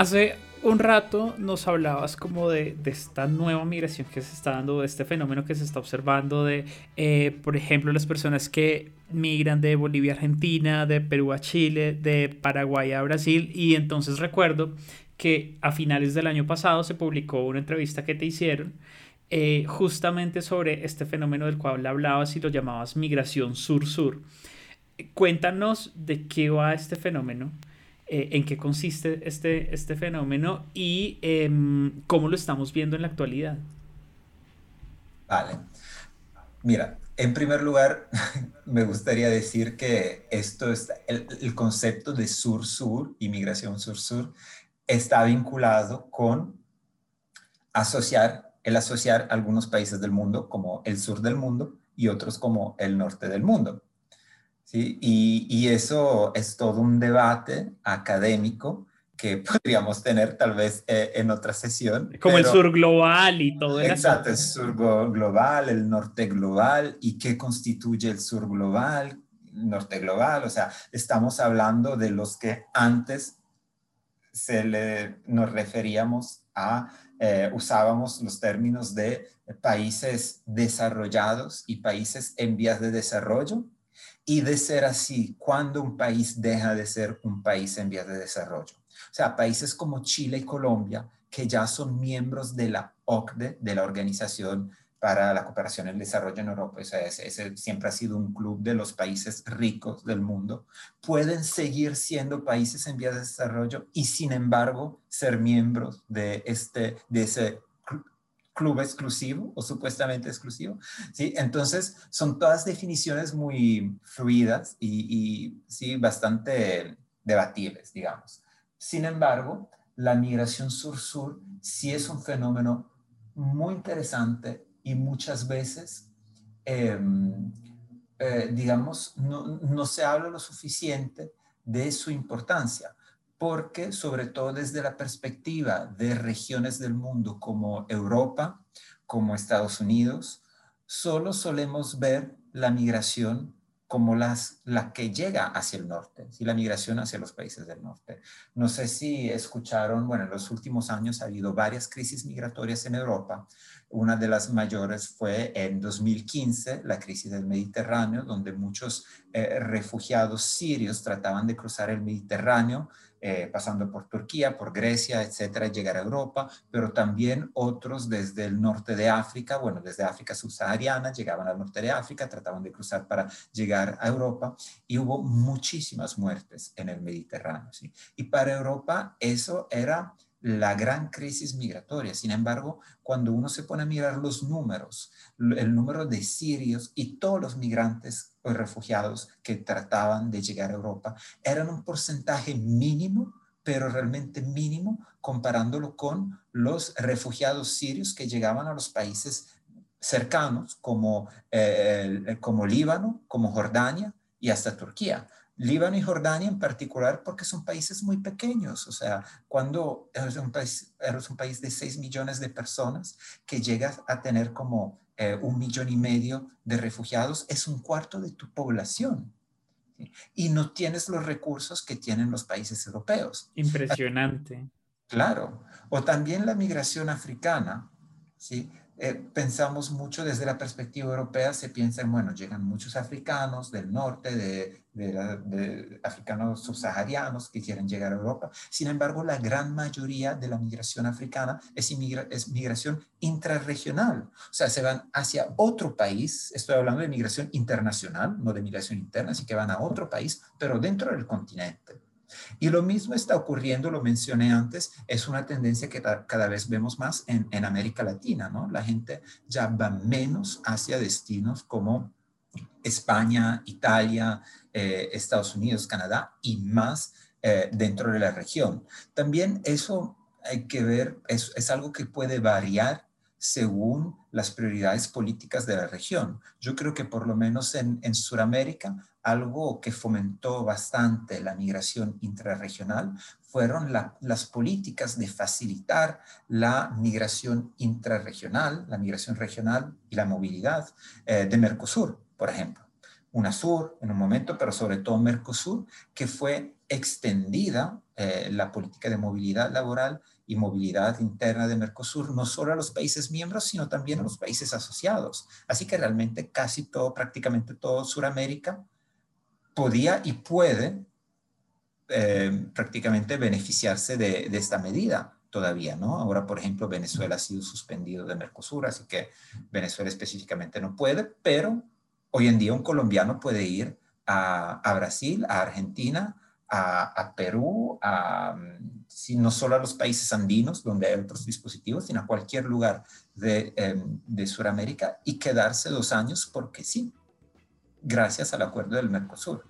Hace un rato nos hablabas como de, esta nueva migración que se está dando, de este fenómeno que se está observando de, eh, por ejemplo, las personas que migran de Bolivia a Argentina, de Perú a Chile, de Paraguay a Brasil. Y entonces recuerdo que a finales del año pasado se publicó una entrevista que te hicieron eh, justamente sobre este fenómeno del cual hablabas y lo llamabas migración sur-sur. Cuéntanos de qué va este fenómeno eh, en qué consiste este, este fenómeno y em, cómo lo estamos viendo en la actualidad. Vale. Mira, en primer lugar, me gustaría decir que esto es el, el concepto de sur-sur, inmigración sur-sur, está vinculado con asociar, el asociar algunos países del mundo como el sur del mundo y otros como el norte del mundo. Y, eso es todo un debate académico que podríamos tener tal vez eh, en otra sesión. Como el sur global y todo eso. Exacto, el sur global, el norte global y qué constituye el sur global, norte global. O sea, estamos hablando de los que antes se le, nos referíamos a, eh, usábamos los términos de países desarrollados y países en vías de desarrollo Y de ser así, ¿cuándo un país deja de ser un país en vías de desarrollo? O sea, países como Chile y Colombia, que ya son miembros de la OCDE, de la Organización para la Cooperación y el Desarrollo en Europa, o sea, ese, siempre ha sido un club de los países ricos del mundo, pueden seguir siendo países en vías de desarrollo y sin embargo ser miembros de, este, de ese club exclusivo o supuestamente exclusivo. ¿sí? Entonces, son todas definiciones muy fluidas y, sí, bastante debatibles, digamos. Sin embargo, la migración sur-sur sí es un fenómeno muy interesante y muchas veces, em, eh, digamos, no se habla lo suficiente de su importancia porque sobre todo desde la perspectiva de regiones del mundo como Europa, como Estados Unidos, solo solemos ver la migración como las, la que llega hacia el norte, y la migración hacia los países del norte. No sé si escucharon, bueno, en los últimos años ha habido varias crisis migratorias en Europa. Una de las mayores fue en 2015, la crisis del Mediterráneo, donde muchos eh, refugiados sirios trataban de cruzar el Mediterráneo eh, pasando por Turquía, por Grecia, etcétera, llegar a Europa, pero también otros desde el norte de África, bueno, desde África subsahariana, llegaban al norte de África, trataban de cruzar para llegar a Europa y hubo muchísimas muertes en el Mediterráneo. ¿sí? Y para Europa eso era la gran crisis migratoria. Sin embargo, cuando uno se pone a mirar los números, el número de sirios y todos los migrantes refugiados que trataban de llegar a Europa, eran un porcentaje mínimo, pero realmente mínimo, comparándolo con los refugiados sirios que llegaban a los países cercanos, como, eh, como Líbano, como Jordania y hasta Turquía. Líbano y Jordania en particular porque son países muy pequeños. O sea, cuando eres un país, eres un país de 6 millones de personas que llegas a tener como eh, un millón y medio de refugiados, es un cuarto de tu población. Y no tienes los recursos que tienen los países europeos. Impresionante. Claro. O también la migración africana, ¿sí? Eh, pensamos mucho desde la perspectiva europea, se piensa en, bueno, llegan muchos africanos del norte, de, de, africanos subsaharianos que quieren llegar a Europa. Sin embargo, la gran mayoría de la migración africana es, es migración intrarregional, o sea, se van hacia otro país, estoy hablando de migración internacional, no de migración interna, así que van a otro país, pero dentro del continente. Y lo mismo está ocurriendo, lo mencioné antes, es una tendencia que cada vez vemos más en, América Latina, ¿no? La gente ya va menos hacia destinos como España, Italia, eh, Estados Unidos, Canadá y más eh, dentro de la región. También eso hay que ver, es, es algo que puede variar según las prioridades políticas de la región. Yo creo que por lo menos en, en Sudamérica, algo que fomentó bastante la migración intrarregional fueron las políticas de facilitar la migración intrarregional, la migración regional y la movilidad eh, de Mercosur, por ejemplo. UNASUR en un momento, pero sobre todo Mercosur, que fue extendida eh, la política de movilidad laboral y movilidad interna de Mercosur, no solo a los países miembros, sino también a los países asociados. Así que realmente casi todo, prácticamente todo Sudamérica podía y puede eh, prácticamente beneficiarse de, esta medida todavía, ¿no? Ahora, por ejemplo, Venezuela ha sido suspendido de Mercosur, así que Venezuela específicamente no puede, pero hoy en día un colombiano puede ir a Brasil, a Argentina, a, Perú, a, no solo a los países andinos, donde hay otros dispositivos, sino a cualquier lugar de, de Sudamérica y quedarse dos años porque sí, gracias al acuerdo del Mercosur.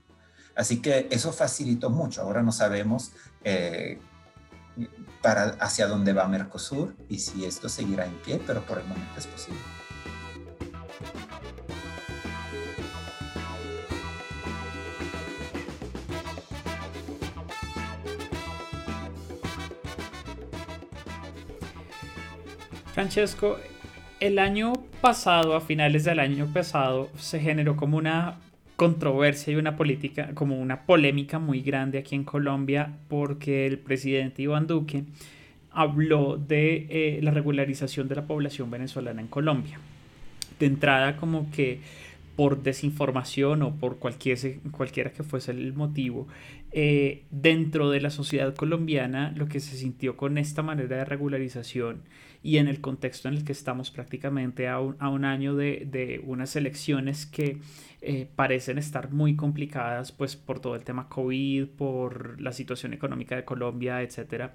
Así que eso facilitó mucho. Ahora no sabemos eh, para hacia dónde va Mercosur y si esto seguirá en pie, pero por el momento es posible. Francesco, el año pasado, a finales del año pasado, se generó como una controversia y una política, como una polémica muy grande aquí en Colombia, porque el presidente Iván Duque habló de eh, la regularización de la población venezolana en Colombia. De entrada, como que por desinformación o por cualquier, cualquiera que fuese el motivo, eh, dentro de la sociedad colombiana lo que se sintió con esta manera de regularización y en el contexto en el que estamos prácticamente a un, a un año de, de, unas elecciones que eh, parecen estar muy complicadas pues por todo el tema COVID, por la situación económica de Colombia, etc.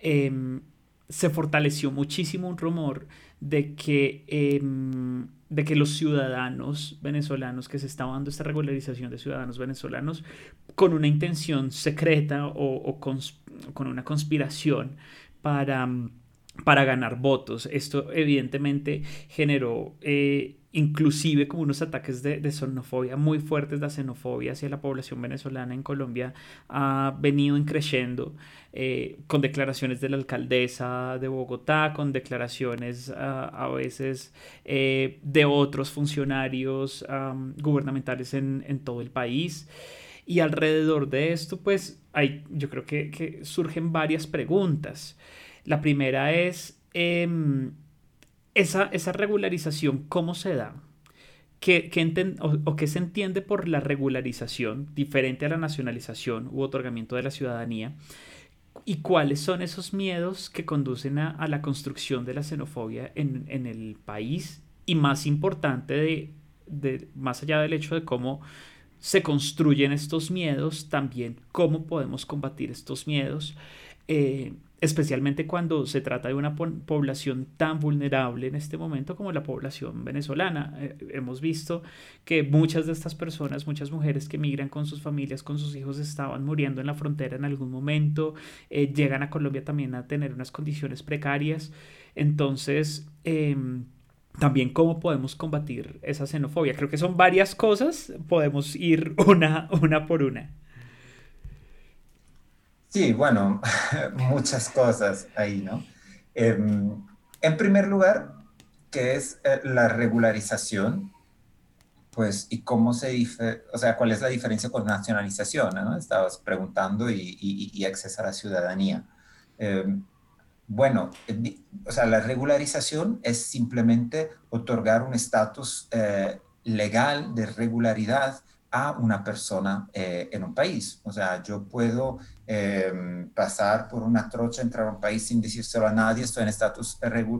Em, se fortaleció muchísimo un rumor de que em, de que los ciudadanos venezolanos, que se estaba dando esta regularización de ciudadanos venezolanos con una intención secreta o, con, una conspiración para, para ganar votos. Esto evidentemente generó eh, inclusive como unos ataques de, xenofobia muy fuertes, de xenofobia hacia la población venezolana en Colombia ha venido creciendo eh, con declaraciones de la alcaldesa de Bogotá, con declaraciones ah, a veces eh, de otros funcionarios gubernamentales en, en, todo el país. Y alrededor de esto, pues, hay, yo creo que, que surgen varias preguntas. La primera es... Em, esa, esa regularización, ¿cómo se da? ¿Qué, qué o, qué se entiende por la regularización, diferente a la nacionalización u otorgamiento de la ciudadanía? ¿Y cuáles son esos miedos que conducen a, a la construcción de la xenofobia en, en, el país? Y más importante, de, de, más allá del hecho de cómo se construyen estos miedos, también cómo podemos combatir estos miedos. Eh, especialmente cuando se trata de una población tan vulnerable en este momento como la población venezolana. Eh, hemos visto que muchas de estas personas, muchas mujeres que migran con sus familias, con sus hijos, estaban muriendo en la frontera en algún momento, eh, llegan a Colombia también a tener unas condiciones precarias. Entonces, em, también cómo podemos combatir esa xenofobia. Creo que son varias cosas, podemos ir una, una por una. Sí, bueno, muchas cosas ahí, ¿no? Em, en primer lugar, ¿qué es eh, la regularización? Pues, y cómo se o sea, cuál es la diferencia con nacionalización, ¿no? Estabas preguntando y, y, acceso a la ciudadanía. Em, bueno, o sea, la regularización es simplemente otorgar un estatus eh, legal de regularidad a una persona eh, en un país. O sea, yo puedo em, pasar por una trocha, entrar a un país sin decírselo a nadie, estoy en estatus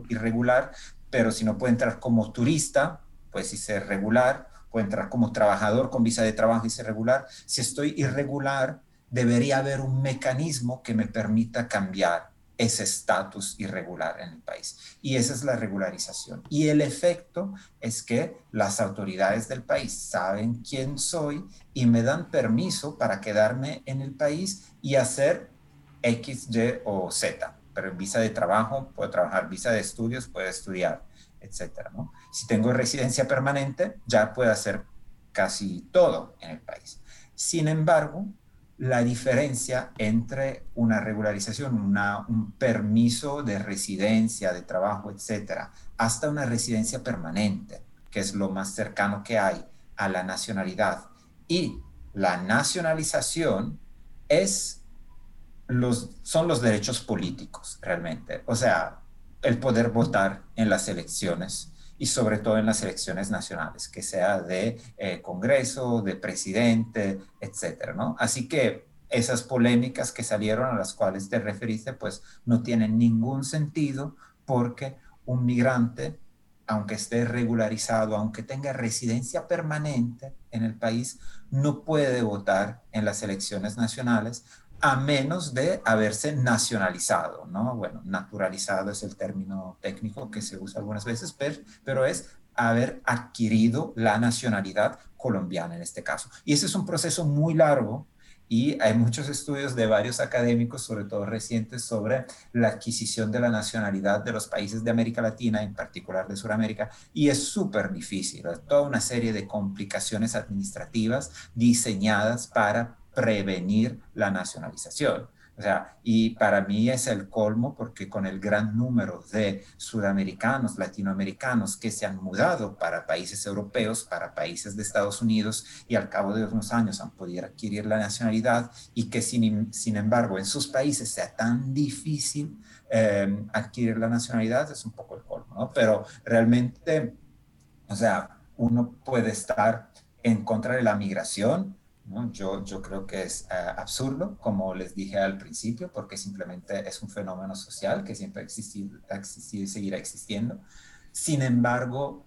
irregular, pero si no puedo entrar como turista, pues si ser regular, puedo entrar como trabajador con visa de trabajo y ser regular. Si estoy irregular, debería haber un mecanismo que me permita cambiar ese estatus irregular en el país. Y esa es la regularización. Y el efecto es que las autoridades del país saben quién soy y me dan permiso para quedarme en el país y hacer X, Y o Z. Pero visa de trabajo puedo trabajar, visa de estudios puedo estudiar. ¿no? Si tengo residencia permanente, ya puedo hacer casi todo en el país. Sin embargo, la diferencia entre una regularización, un permiso de residencia, de trabajo, etcétera, hasta una residencia permanente, que es lo más cercano que hay a la nacionalidad. Y la nacionalización es los, son los derechos políticos, realmente. O sea, el poder votar en las elecciones y sobre todo en las elecciones nacionales, que sea de eh, Congreso, de presidente, etcétera, ¿no? Así que esas polémicas que salieron a las cuales te referiste, pues no tienen ningún sentido porque un migrante, aunque esté regularizado, aunque tenga residencia permanente en el país, no puede votar en las elecciones nacionales a menos de haberse nacionalizado, ¿no? Bueno, naturalizado es el término técnico que se usa algunas veces, pero, es haber adquirido la nacionalidad colombiana en este caso. Y ese es un proceso muy largo y hay muchos estudios de varios académicos, sobre todo recientes, sobre la adquisición de la nacionalidad de los países de América Latina, en particular de Sudamérica, y es súper difícil, toda una serie de complicaciones administrativas diseñadas para prevenir la nacionalización. O sea, y para mí es el colmo porque con el gran número de sudamericanos, latinoamericanos que se han mudado para países europeos, para países de Estados Unidos y al cabo de unos años han podido adquirir la nacionalidad y que sin, sin embargo en sus países sea tan difícil em, adquirir la nacionalidad es un poco el colmo, ¿no? Pero realmente, o sea, uno puede estar en contra de la migración. ¿No? Yo, yo creo que es eh, absurdo, como les dije al principio, porque simplemente es un fenómeno social que siempre ha existido, y seguirá existiendo. Sin embargo,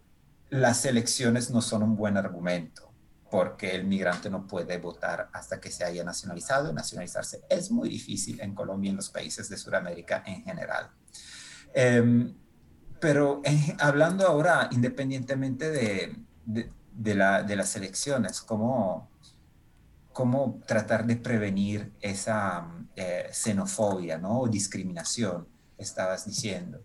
las elecciones no son un buen argumento porque el migrante no puede votar hasta que se haya nacionalizado. Nacionalizarse es muy difícil en Colombia y en los países de Sudamérica en general. Em, pero hablando ahora, independientemente de, de, la, de las elecciones, ¿cómo, ¿cómo, tratar de prevenir esa eh, xenofobia ¿no? o discriminación, estabas diciendo?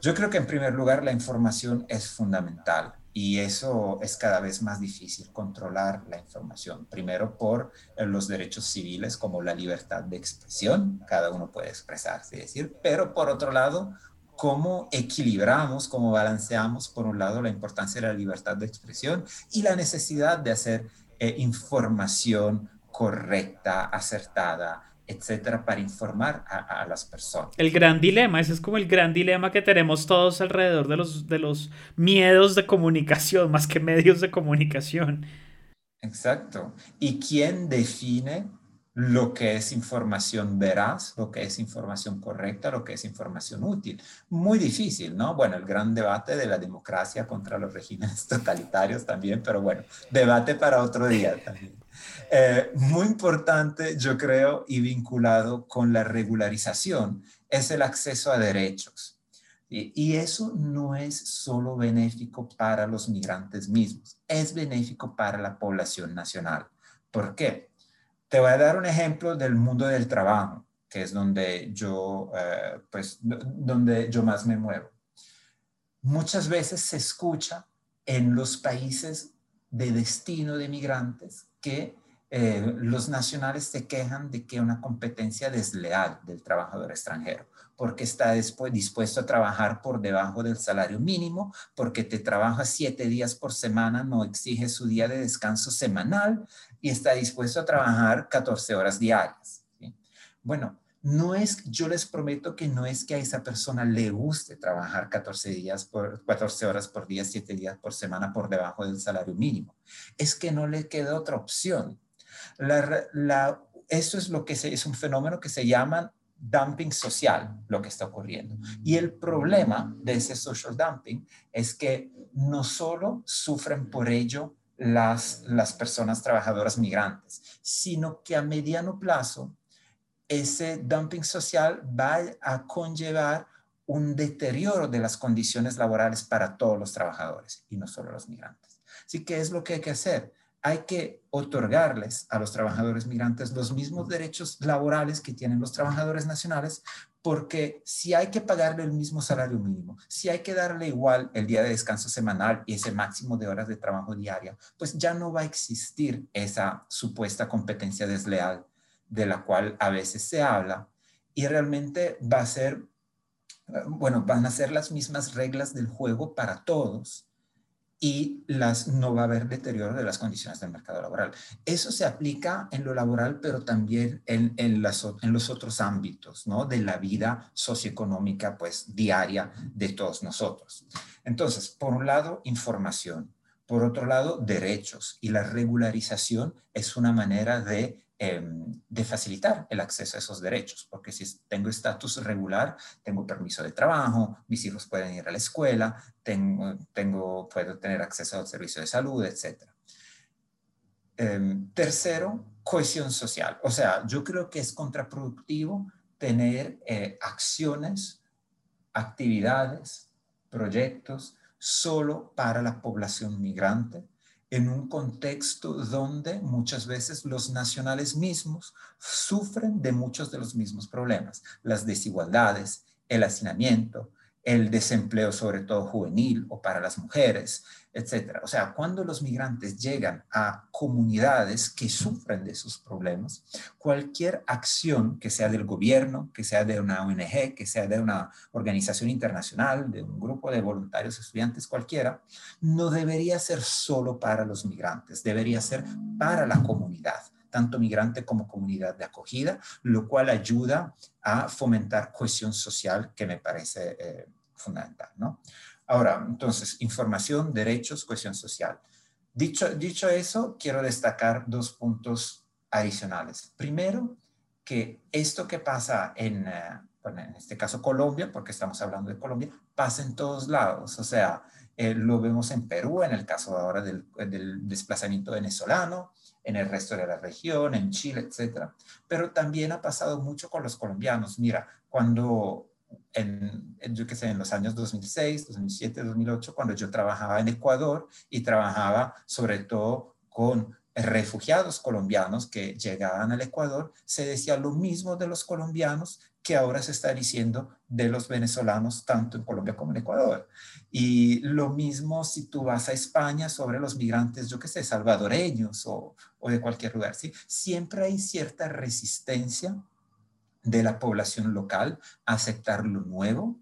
Yo creo que en primer lugar la información es fundamental y eso es cada vez más difícil controlar la información. Primero por eh, los derechos civiles como la libertad de expresión, cada uno puede expresarse y decir, pero por otro lado, cómo equilibramos, cómo balanceamos, por un lado, la importancia de la libertad de expresión y la necesidad de hacer eh, información correcta, acertada, etcétera, para informar a, las personas. El gran dilema, ese es como el gran dilema que tenemos todos alrededor de los, de los miedos de comunicación, más que medios de comunicación. Exacto. ¿Y quién define lo que es información veraz, lo que es información correcta, lo que es información útil? Muy difícil, ¿no? Bueno, el gran debate de la democracia contra los regímenes totalitarios también, pero bueno, debate para otro día también. Eh, muy importante, yo creo, y vinculado con la regularización, es el acceso a derechos. Y, eso no es solo benéfico para los migrantes mismos, es benéfico para la población nacional. ¿Por qué? Te voy a dar un ejemplo del mundo del trabajo, que es donde yo, eh, pues, donde yo más me muevo. Muchas veces se escucha en los países de destino de migrantes que eh, los nacionales se quejan de que una competencia desleal del trabajador extranjero, porque está dispuesto a trabajar por debajo del salario mínimo, porque te trabaja siete días por semana, no exige su día de descanso semanal y está dispuesto a trabajar 14 horas diarias. Bueno, no es, yo les prometo que no es que a esa persona le guste trabajar 14 días por 14 horas por día, 7 días por semana por debajo del salario mínimo. Es que no le queda otra opción la, eso es lo que es un fenómeno que se llama dumping social, lo que está ocurriendo. Y el problema de ese social dumping es que no solo sufren por ello las, las personas trabajadoras migrantes, sino que a mediano plazo ese dumping social va a conllevar un deterioro de las condiciones laborales para todos los trabajadores y no solo los migrantes. Así que es lo que hay que hacer hay que otorgarles a los trabajadores migrantes los mismos derechos laborales que tienen los trabajadores nacionales, porque si hay que pagarle el mismo salario mínimo, si hay que darle igual el día de descanso semanal y ese máximo de horas de trabajo diaria, pues ya no va a existir esa supuesta competencia desleal de la cual a veces se habla. Y realmente va a ser, bueno, van a ser las mismas reglas del juego para todos y las, no va a haber deterioro de las condiciones del mercado laboral. Eso se aplica en lo laboral, pero también en, en, los otros ámbitos ¿no? de la vida socioeconómica pues, diaria de todos nosotros. Entonces, por un lado, información. Por otro lado, derechos. Y la regularización es una manera de Em, de facilitar el acceso a esos derechos, porque si tengo estatus regular, tengo permiso de trabajo, mis hijos pueden ir a la escuela, tengo, tengo, puedo tener acceso al servicio de salud, etc. Em, tercero, cohesión social. O sea, yo creo que es contraproductivo tener eh, acciones, actividades, proyectos solo para la población migrante en un contexto donde muchas veces los nacionales mismos sufren de muchos de los mismos problemas, las desigualdades, el hacinamiento, el desempleo sobre todo juvenil o para las mujeres, etcétera. O sea, cuando los migrantes llegan a comunidades que sufren de esos problemas, cualquier acción que sea del gobierno, que sea de una ONG, que sea de una organización internacional, de un grupo de voluntarios estudiantes cualquiera, no debería ser solo para los migrantes, debería ser para la comunidad tanto migrante como comunidad de acogida, lo cual ayuda a fomentar cohesión social que me parece eh, fundamental, ¿no? Ahora, entonces, información, derechos, cohesión social. Dicho, dicho eso, quiero destacar dos puntos adicionales. Primero, que esto que pasa en, eh, en este caso Colombia, porque estamos hablando de Colombia, pasa en todos lados. O sea, eh, lo vemos en Perú, en el caso ahora del, del, desplazamiento venezolano, en el resto de la región, en Chile, etcétera. Pero también ha pasado mucho con los colombianos. Mira, cuando en, yo qué sé, en los años 2006, 2007, 2008, cuando yo trabajaba en Ecuador y trabajaba sobre todo con refugiados colombianos que llegaban al Ecuador, se decía lo mismo de los colombianos que ahora se está diciendo de los venezolanos, tanto en Colombia como en Ecuador. Y lo mismo si tú vas a España sobre los migrantes, yo qué sé, salvadoreños o, o de cualquier lugar. ¿sí? Siempre hay cierta resistencia de la población local a aceptar lo nuevo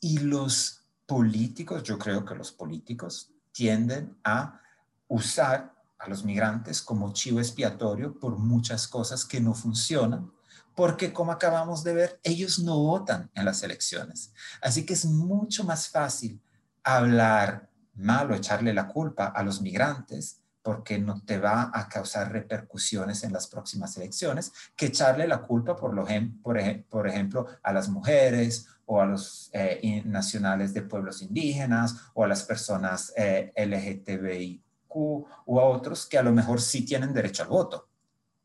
y los políticos, yo creo que los políticos tienden a usar a los migrantes como chivo expiatorio por muchas cosas que no funcionan, porque como acabamos de ver, ellos no votan en las elecciones. Así que es mucho más fácil hablar mal o ejarle la culpa a los migrantes porque no te va a causar repercusiones en las próximas elecciones, que echarle la culpa, por, lo, por, por ejemplo, a las mujeres o a los eh, nacionales de pueblos indígenas o a las personas eh, LGTBIQ o a otros que a lo mejor sí tienen derecho al voto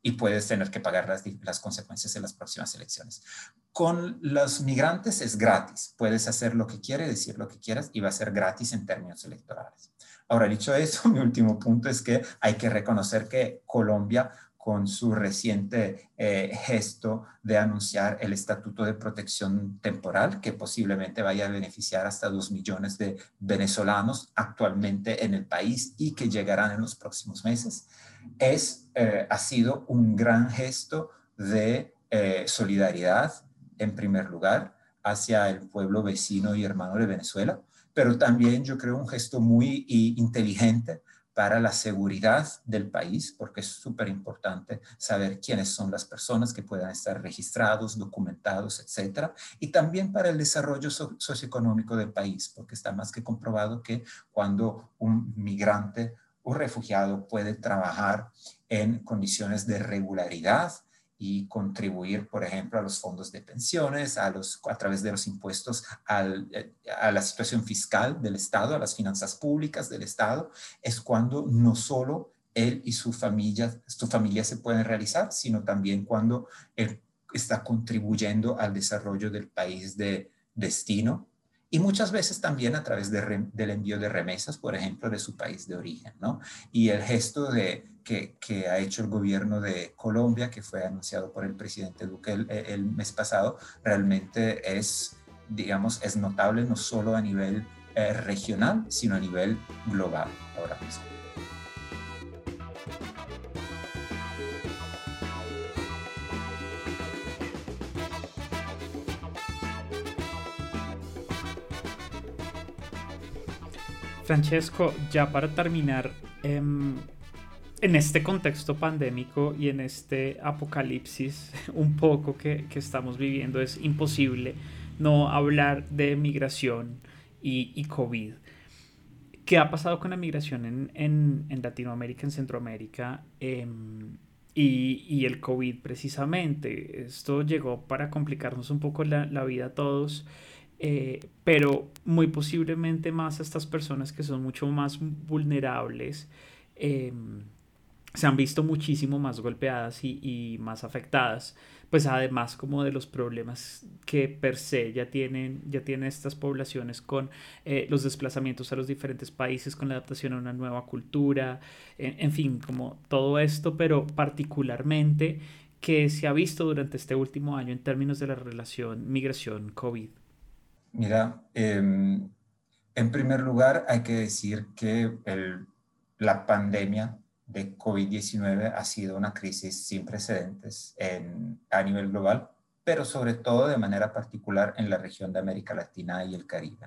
y puedes tener que pagar las, las consecuencias en las próximas elecciones. Con los migrantes es gratis, puedes hacer lo que quieras, decir lo que quieras y va a ser gratis en términos electorales. Ahora, dicho eso, mi último punto es que hay que reconocer que Colombia con su reciente eh, gesto de anunciar el Estatuto de Protección Temporal, que posiblemente vaya a beneficiar hasta dos millones de venezolanos actualmente en el país y que llegarán en los próximos meses, es, eh, ha sido un gran gesto de eh, solidaridad, en primer lugar, hacia el pueblo vecino y hermano de Venezuela, pero también yo creo un gesto muy inteligente para la seguridad del país, porque es súper importante saber quiénes son las personas que puedan estar registrados, documentados, etcétera, y también para el desarrollo socioeconómico del país, porque está más que comprobado que cuando un migrante o refugiado puede trabajar en condiciones de regularidad, y contribuir, por ejemplo, a los fondos de pensiones, a, los, a través de los impuestos eh, a la situación fiscal del Estado, a las finanzas públicas del Estado, es cuando no solo él y su familia, su familia se pueden realizar, sino también cuando él está contribuyendo al desarrollo del país de destino y muchas veces también a través del envío de remesas, por ejemplo, de su país de origen, ¿no? Y el gesto de, que, ha hecho el gobierno de Colombia, que fue anunciado por el presidente Duque el, mes pasado, realmente es, digamos, es notable no solo a nivel eh, regional, sino a nivel global ahora mismo. Francesco, ya para terminar, em, en este contexto pandémico y en este apocalipsis un poco que, estamos viviendo, es imposible no hablar de migración y, COVID. ¿Qué ha pasado con la migración en, Latinoamérica, en Centroamérica? Em, y, el COVID precisamente. Esto llegó para complicarnos un poco la, la vida a todos. Eh, pero muy posiblemente más a estas personas que son mucho más vulnerables em, se han visto muchísimo más golpeadas y, más afectadas, pues además como de los problemas que per se ya tienen, ya tienen estas poblaciones con eh, los desplazamientos a los diferentes países, con la adaptación a una nueva cultura, en fin, como todo esto, pero particularmente que se ha visto durante este último año en términos de la relación migración-COVID. Mira, em, en primer lugar hay que decir que la pandemia de COVID-19 ha sido una crisis sin precedentes a nivel global, pero sobre todo de manera particular en la región de América Latina y el Caribe.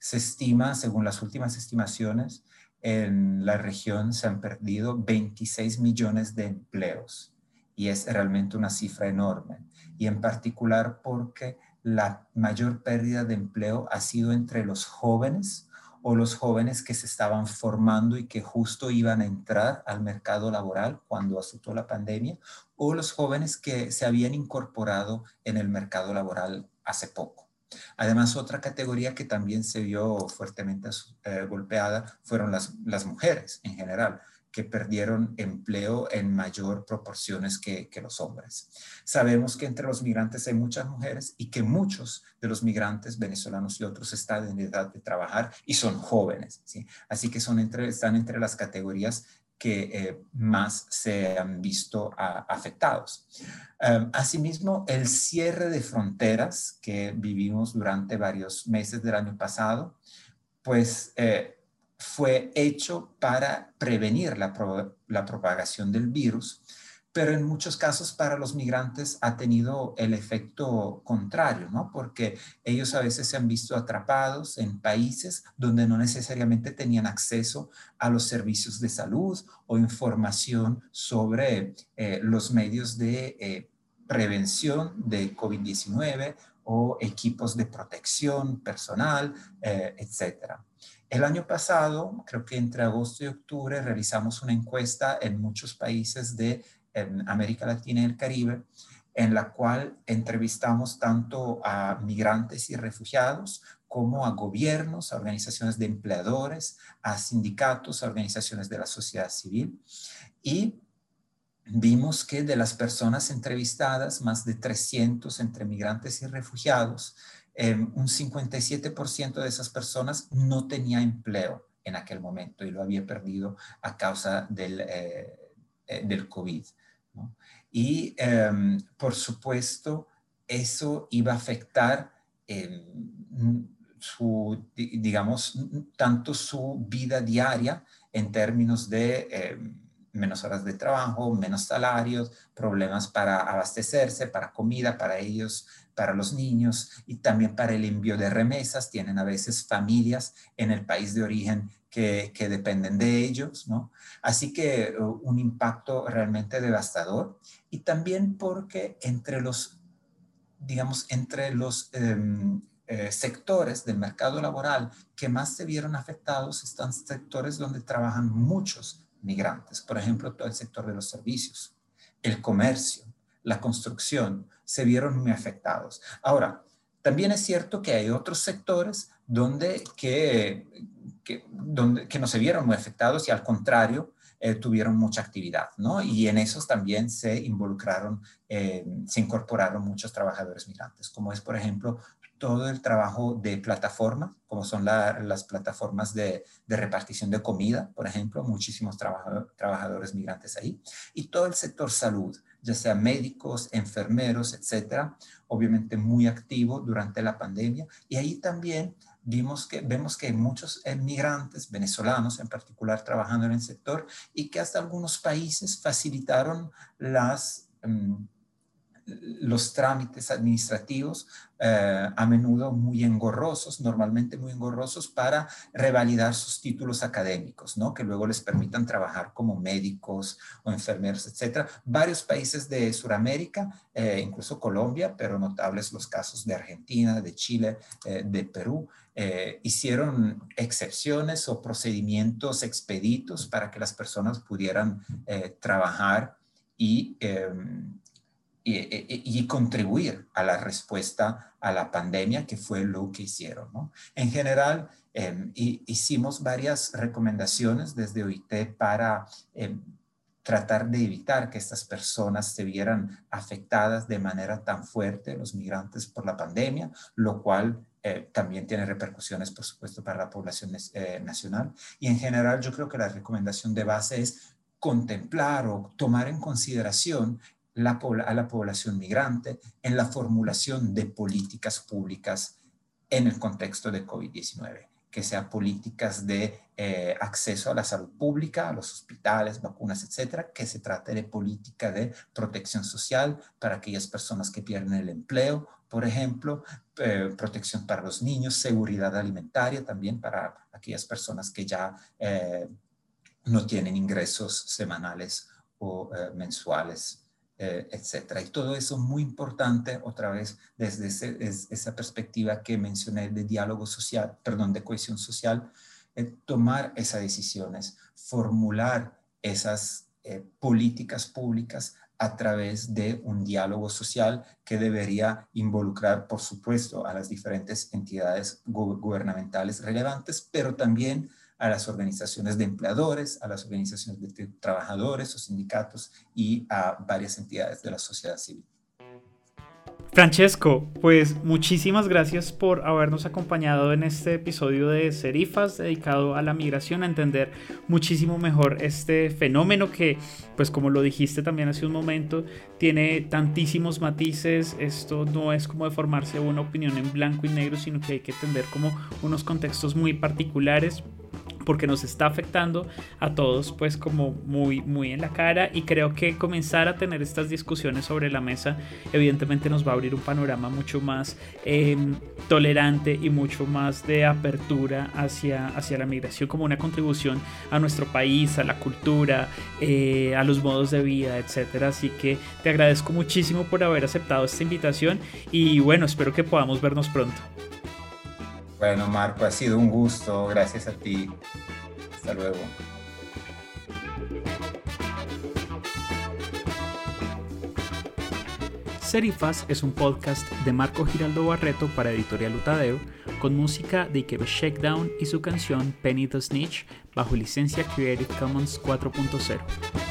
Se estima, según las últimas estimaciones, en la región se han perdido 26 millones de empleos y es realmente una cifra enorme. Y en particular porque la mayor pérdida de empleo ha sido entre los jóvenes o los jóvenes que se estaban formando y que justo iban a entrar al mercado laboral cuando azotó la pandemia, o los jóvenes que se habían incorporado en el mercado laboral hace poco. Además, otra categoría que también se vio fuertemente eh, golpeada fueron las, las mujeres en general que perdieron empleo en mayor proporciones que, los hombres. Sabemos que entre los migrantes hay muchas mujeres y que muchos de los migrantes venezolanos y otros están en edad de trabajar y son jóvenes. ¿sí? Así que son entre, están entre las categorías que eh, más se han visto afectados. Em, asimismo, el cierre de fronteras que vivimos durante varios meses del año pasado, pues eh, fue hecho para prevenir la, propagación del virus, pero en muchos casos para los migrantes ha tenido el efecto contrario, ¿no? Porque ellos a veces se han visto atrapados en países donde no necesariamente tenían acceso a los servicios de salud o información sobre eh, los medios de eh, prevención de COVID-19 o equipos de protección personal, eh, etcétera. El año pasado, creo que entre agosto y octubre, realizamos una encuesta en muchos países de América Latina y el Caribe, en la cual entrevistamos tanto a migrantes y refugiados como a gobiernos, a organizaciones de empleadores, a sindicatos, a organizaciones de la sociedad civil. Y vimos que de las personas entrevistadas, más de 300 entre migrantes y refugiados, Em, un 57% de esas personas no tenía empleo en aquel momento y lo había perdido a causa del, eh, eh, del COVID. Y em, por supuesto, eso iba a afectar em, su, digamos, tanto su vida diaria en términos de menos horas de trabajo, menos salarios, problemas para abastecerse, para comida, para ellos, para los niños y también para el envío de remesas. Tienen a veces familias en el país de origen que, que dependen de ellos, ¿no? Así que uh, un impacto realmente devastador y también porque entre los, digamos, entre los... Em, eh, sectores del mercado laboral que más se vieron afectados están sectores donde trabajan muchos migrantes, por ejemplo, todo el sector de los servicios, el comercio, la construcción, se vieron muy afectados. Ahora, también es cierto que hay otros sectores donde que, donde, que no se vieron muy afectados y al contrario, eh, tuvieron mucha actividad, ¿no? Y en esos también se involucraron, eh, se incorporaron muchos trabajadores migrantes, como es, por ejemplo, todo el trabajo de plataforma, como son las plataformas de, repartición de comida, por ejemplo, muchísimos trabajadores migrantes ahí, y todo el sector salud, ya sea médicos, enfermeros, etcétera, obviamente muy activo durante la pandemia, y ahí también vimos que, vemos que hay muchos migrantes venezolanos en particular trabajando en el sector y que hasta algunos países facilitaron las... Mm, los trámites administrativos eh, a menudo muy engorrosos, normalmente muy engorrosos para revalidar sus títulos académicos, ¿no? que luego les permitan trabajar como médicos o enfermeros, etcétera. Varios países de Sudamérica, eh, incluso Colombia, pero notables los casos de Argentina, de Chile, eh, de Perú, hicieron excepciones o procedimientos expeditos para que las personas pudieran trabajar y y, contribuir a la respuesta a la pandemia, que fue lo que hicieron. ¿no? En general, em, hicimos varias recomendaciones desde OIT para em, tratar de evitar que estas personas se vieran afectadas de manera tan fuerte, los migrantes, por la pandemia, lo cual eh, también tiene repercusiones, por supuesto, para la población eh, nacional. Y en general, yo creo que la recomendación de base es contemplar o tomar en consideración a la población migrante en la formulación de políticas públicas en el contexto de COVID-19, que sean políticas de eh, acceso a la salud pública, a los hospitales, vacunas, etcétera, que se trate de política de protección social para aquellas personas que pierden el empleo, por ejemplo, eh, protección para los niños, seguridad alimentaria también para aquellas personas que ya eh, no tienen ingresos semanales o mensuales eh, etcétera. Y todo eso es muy importante, otra vez, desde esa perspectiva que mencioné de diálogo social, perdón, de cohesión social, eh, tomar esas decisiones, formular esas eh, políticas públicas a través de un diálogo social que debería involucrar, por supuesto, a las diferentes entidades gubernamentales relevantes, pero también a las organizaciones de empleadores, a las organizaciones de trabajadores o sindicatos y a varias entidades de la sociedad civil. Francesco, pues muchísimas gracias por habernos acompañado en este episodio de Serifas dedicado a la migración, a entender muchísimo mejor este fenómeno que, pues como lo dijiste también hace un momento, tiene tantísimos matices. Esto no es como de formarse una opinión en blanco y negro, sino que hay que entender como unos contextos muy particulares porque nos está afectando a todos pues como muy muy en la cara y creo que comenzar a tener estas discusiones sobre la mesa evidentemente nos va a abrir un panorama mucho más em, tolerante y mucho más de apertura hacia, hacia la migración como una contribución a nuestro país, a la cultura, eh, a los modos de vida, etcétera. Así que te agradezco muchísimo por haber aceptado esta invitación y bueno, espero que podamos vernos pronto. Bueno, Marco, ha sido un gusto. Gracias a ti. Hasta luego. Serifas es un podcast de Marco Giraldo Barreto para Editorial Utadeo, con música de Ikebe Shakedown y su canción Penny the Snitch bajo licencia Creative Commons 4.0.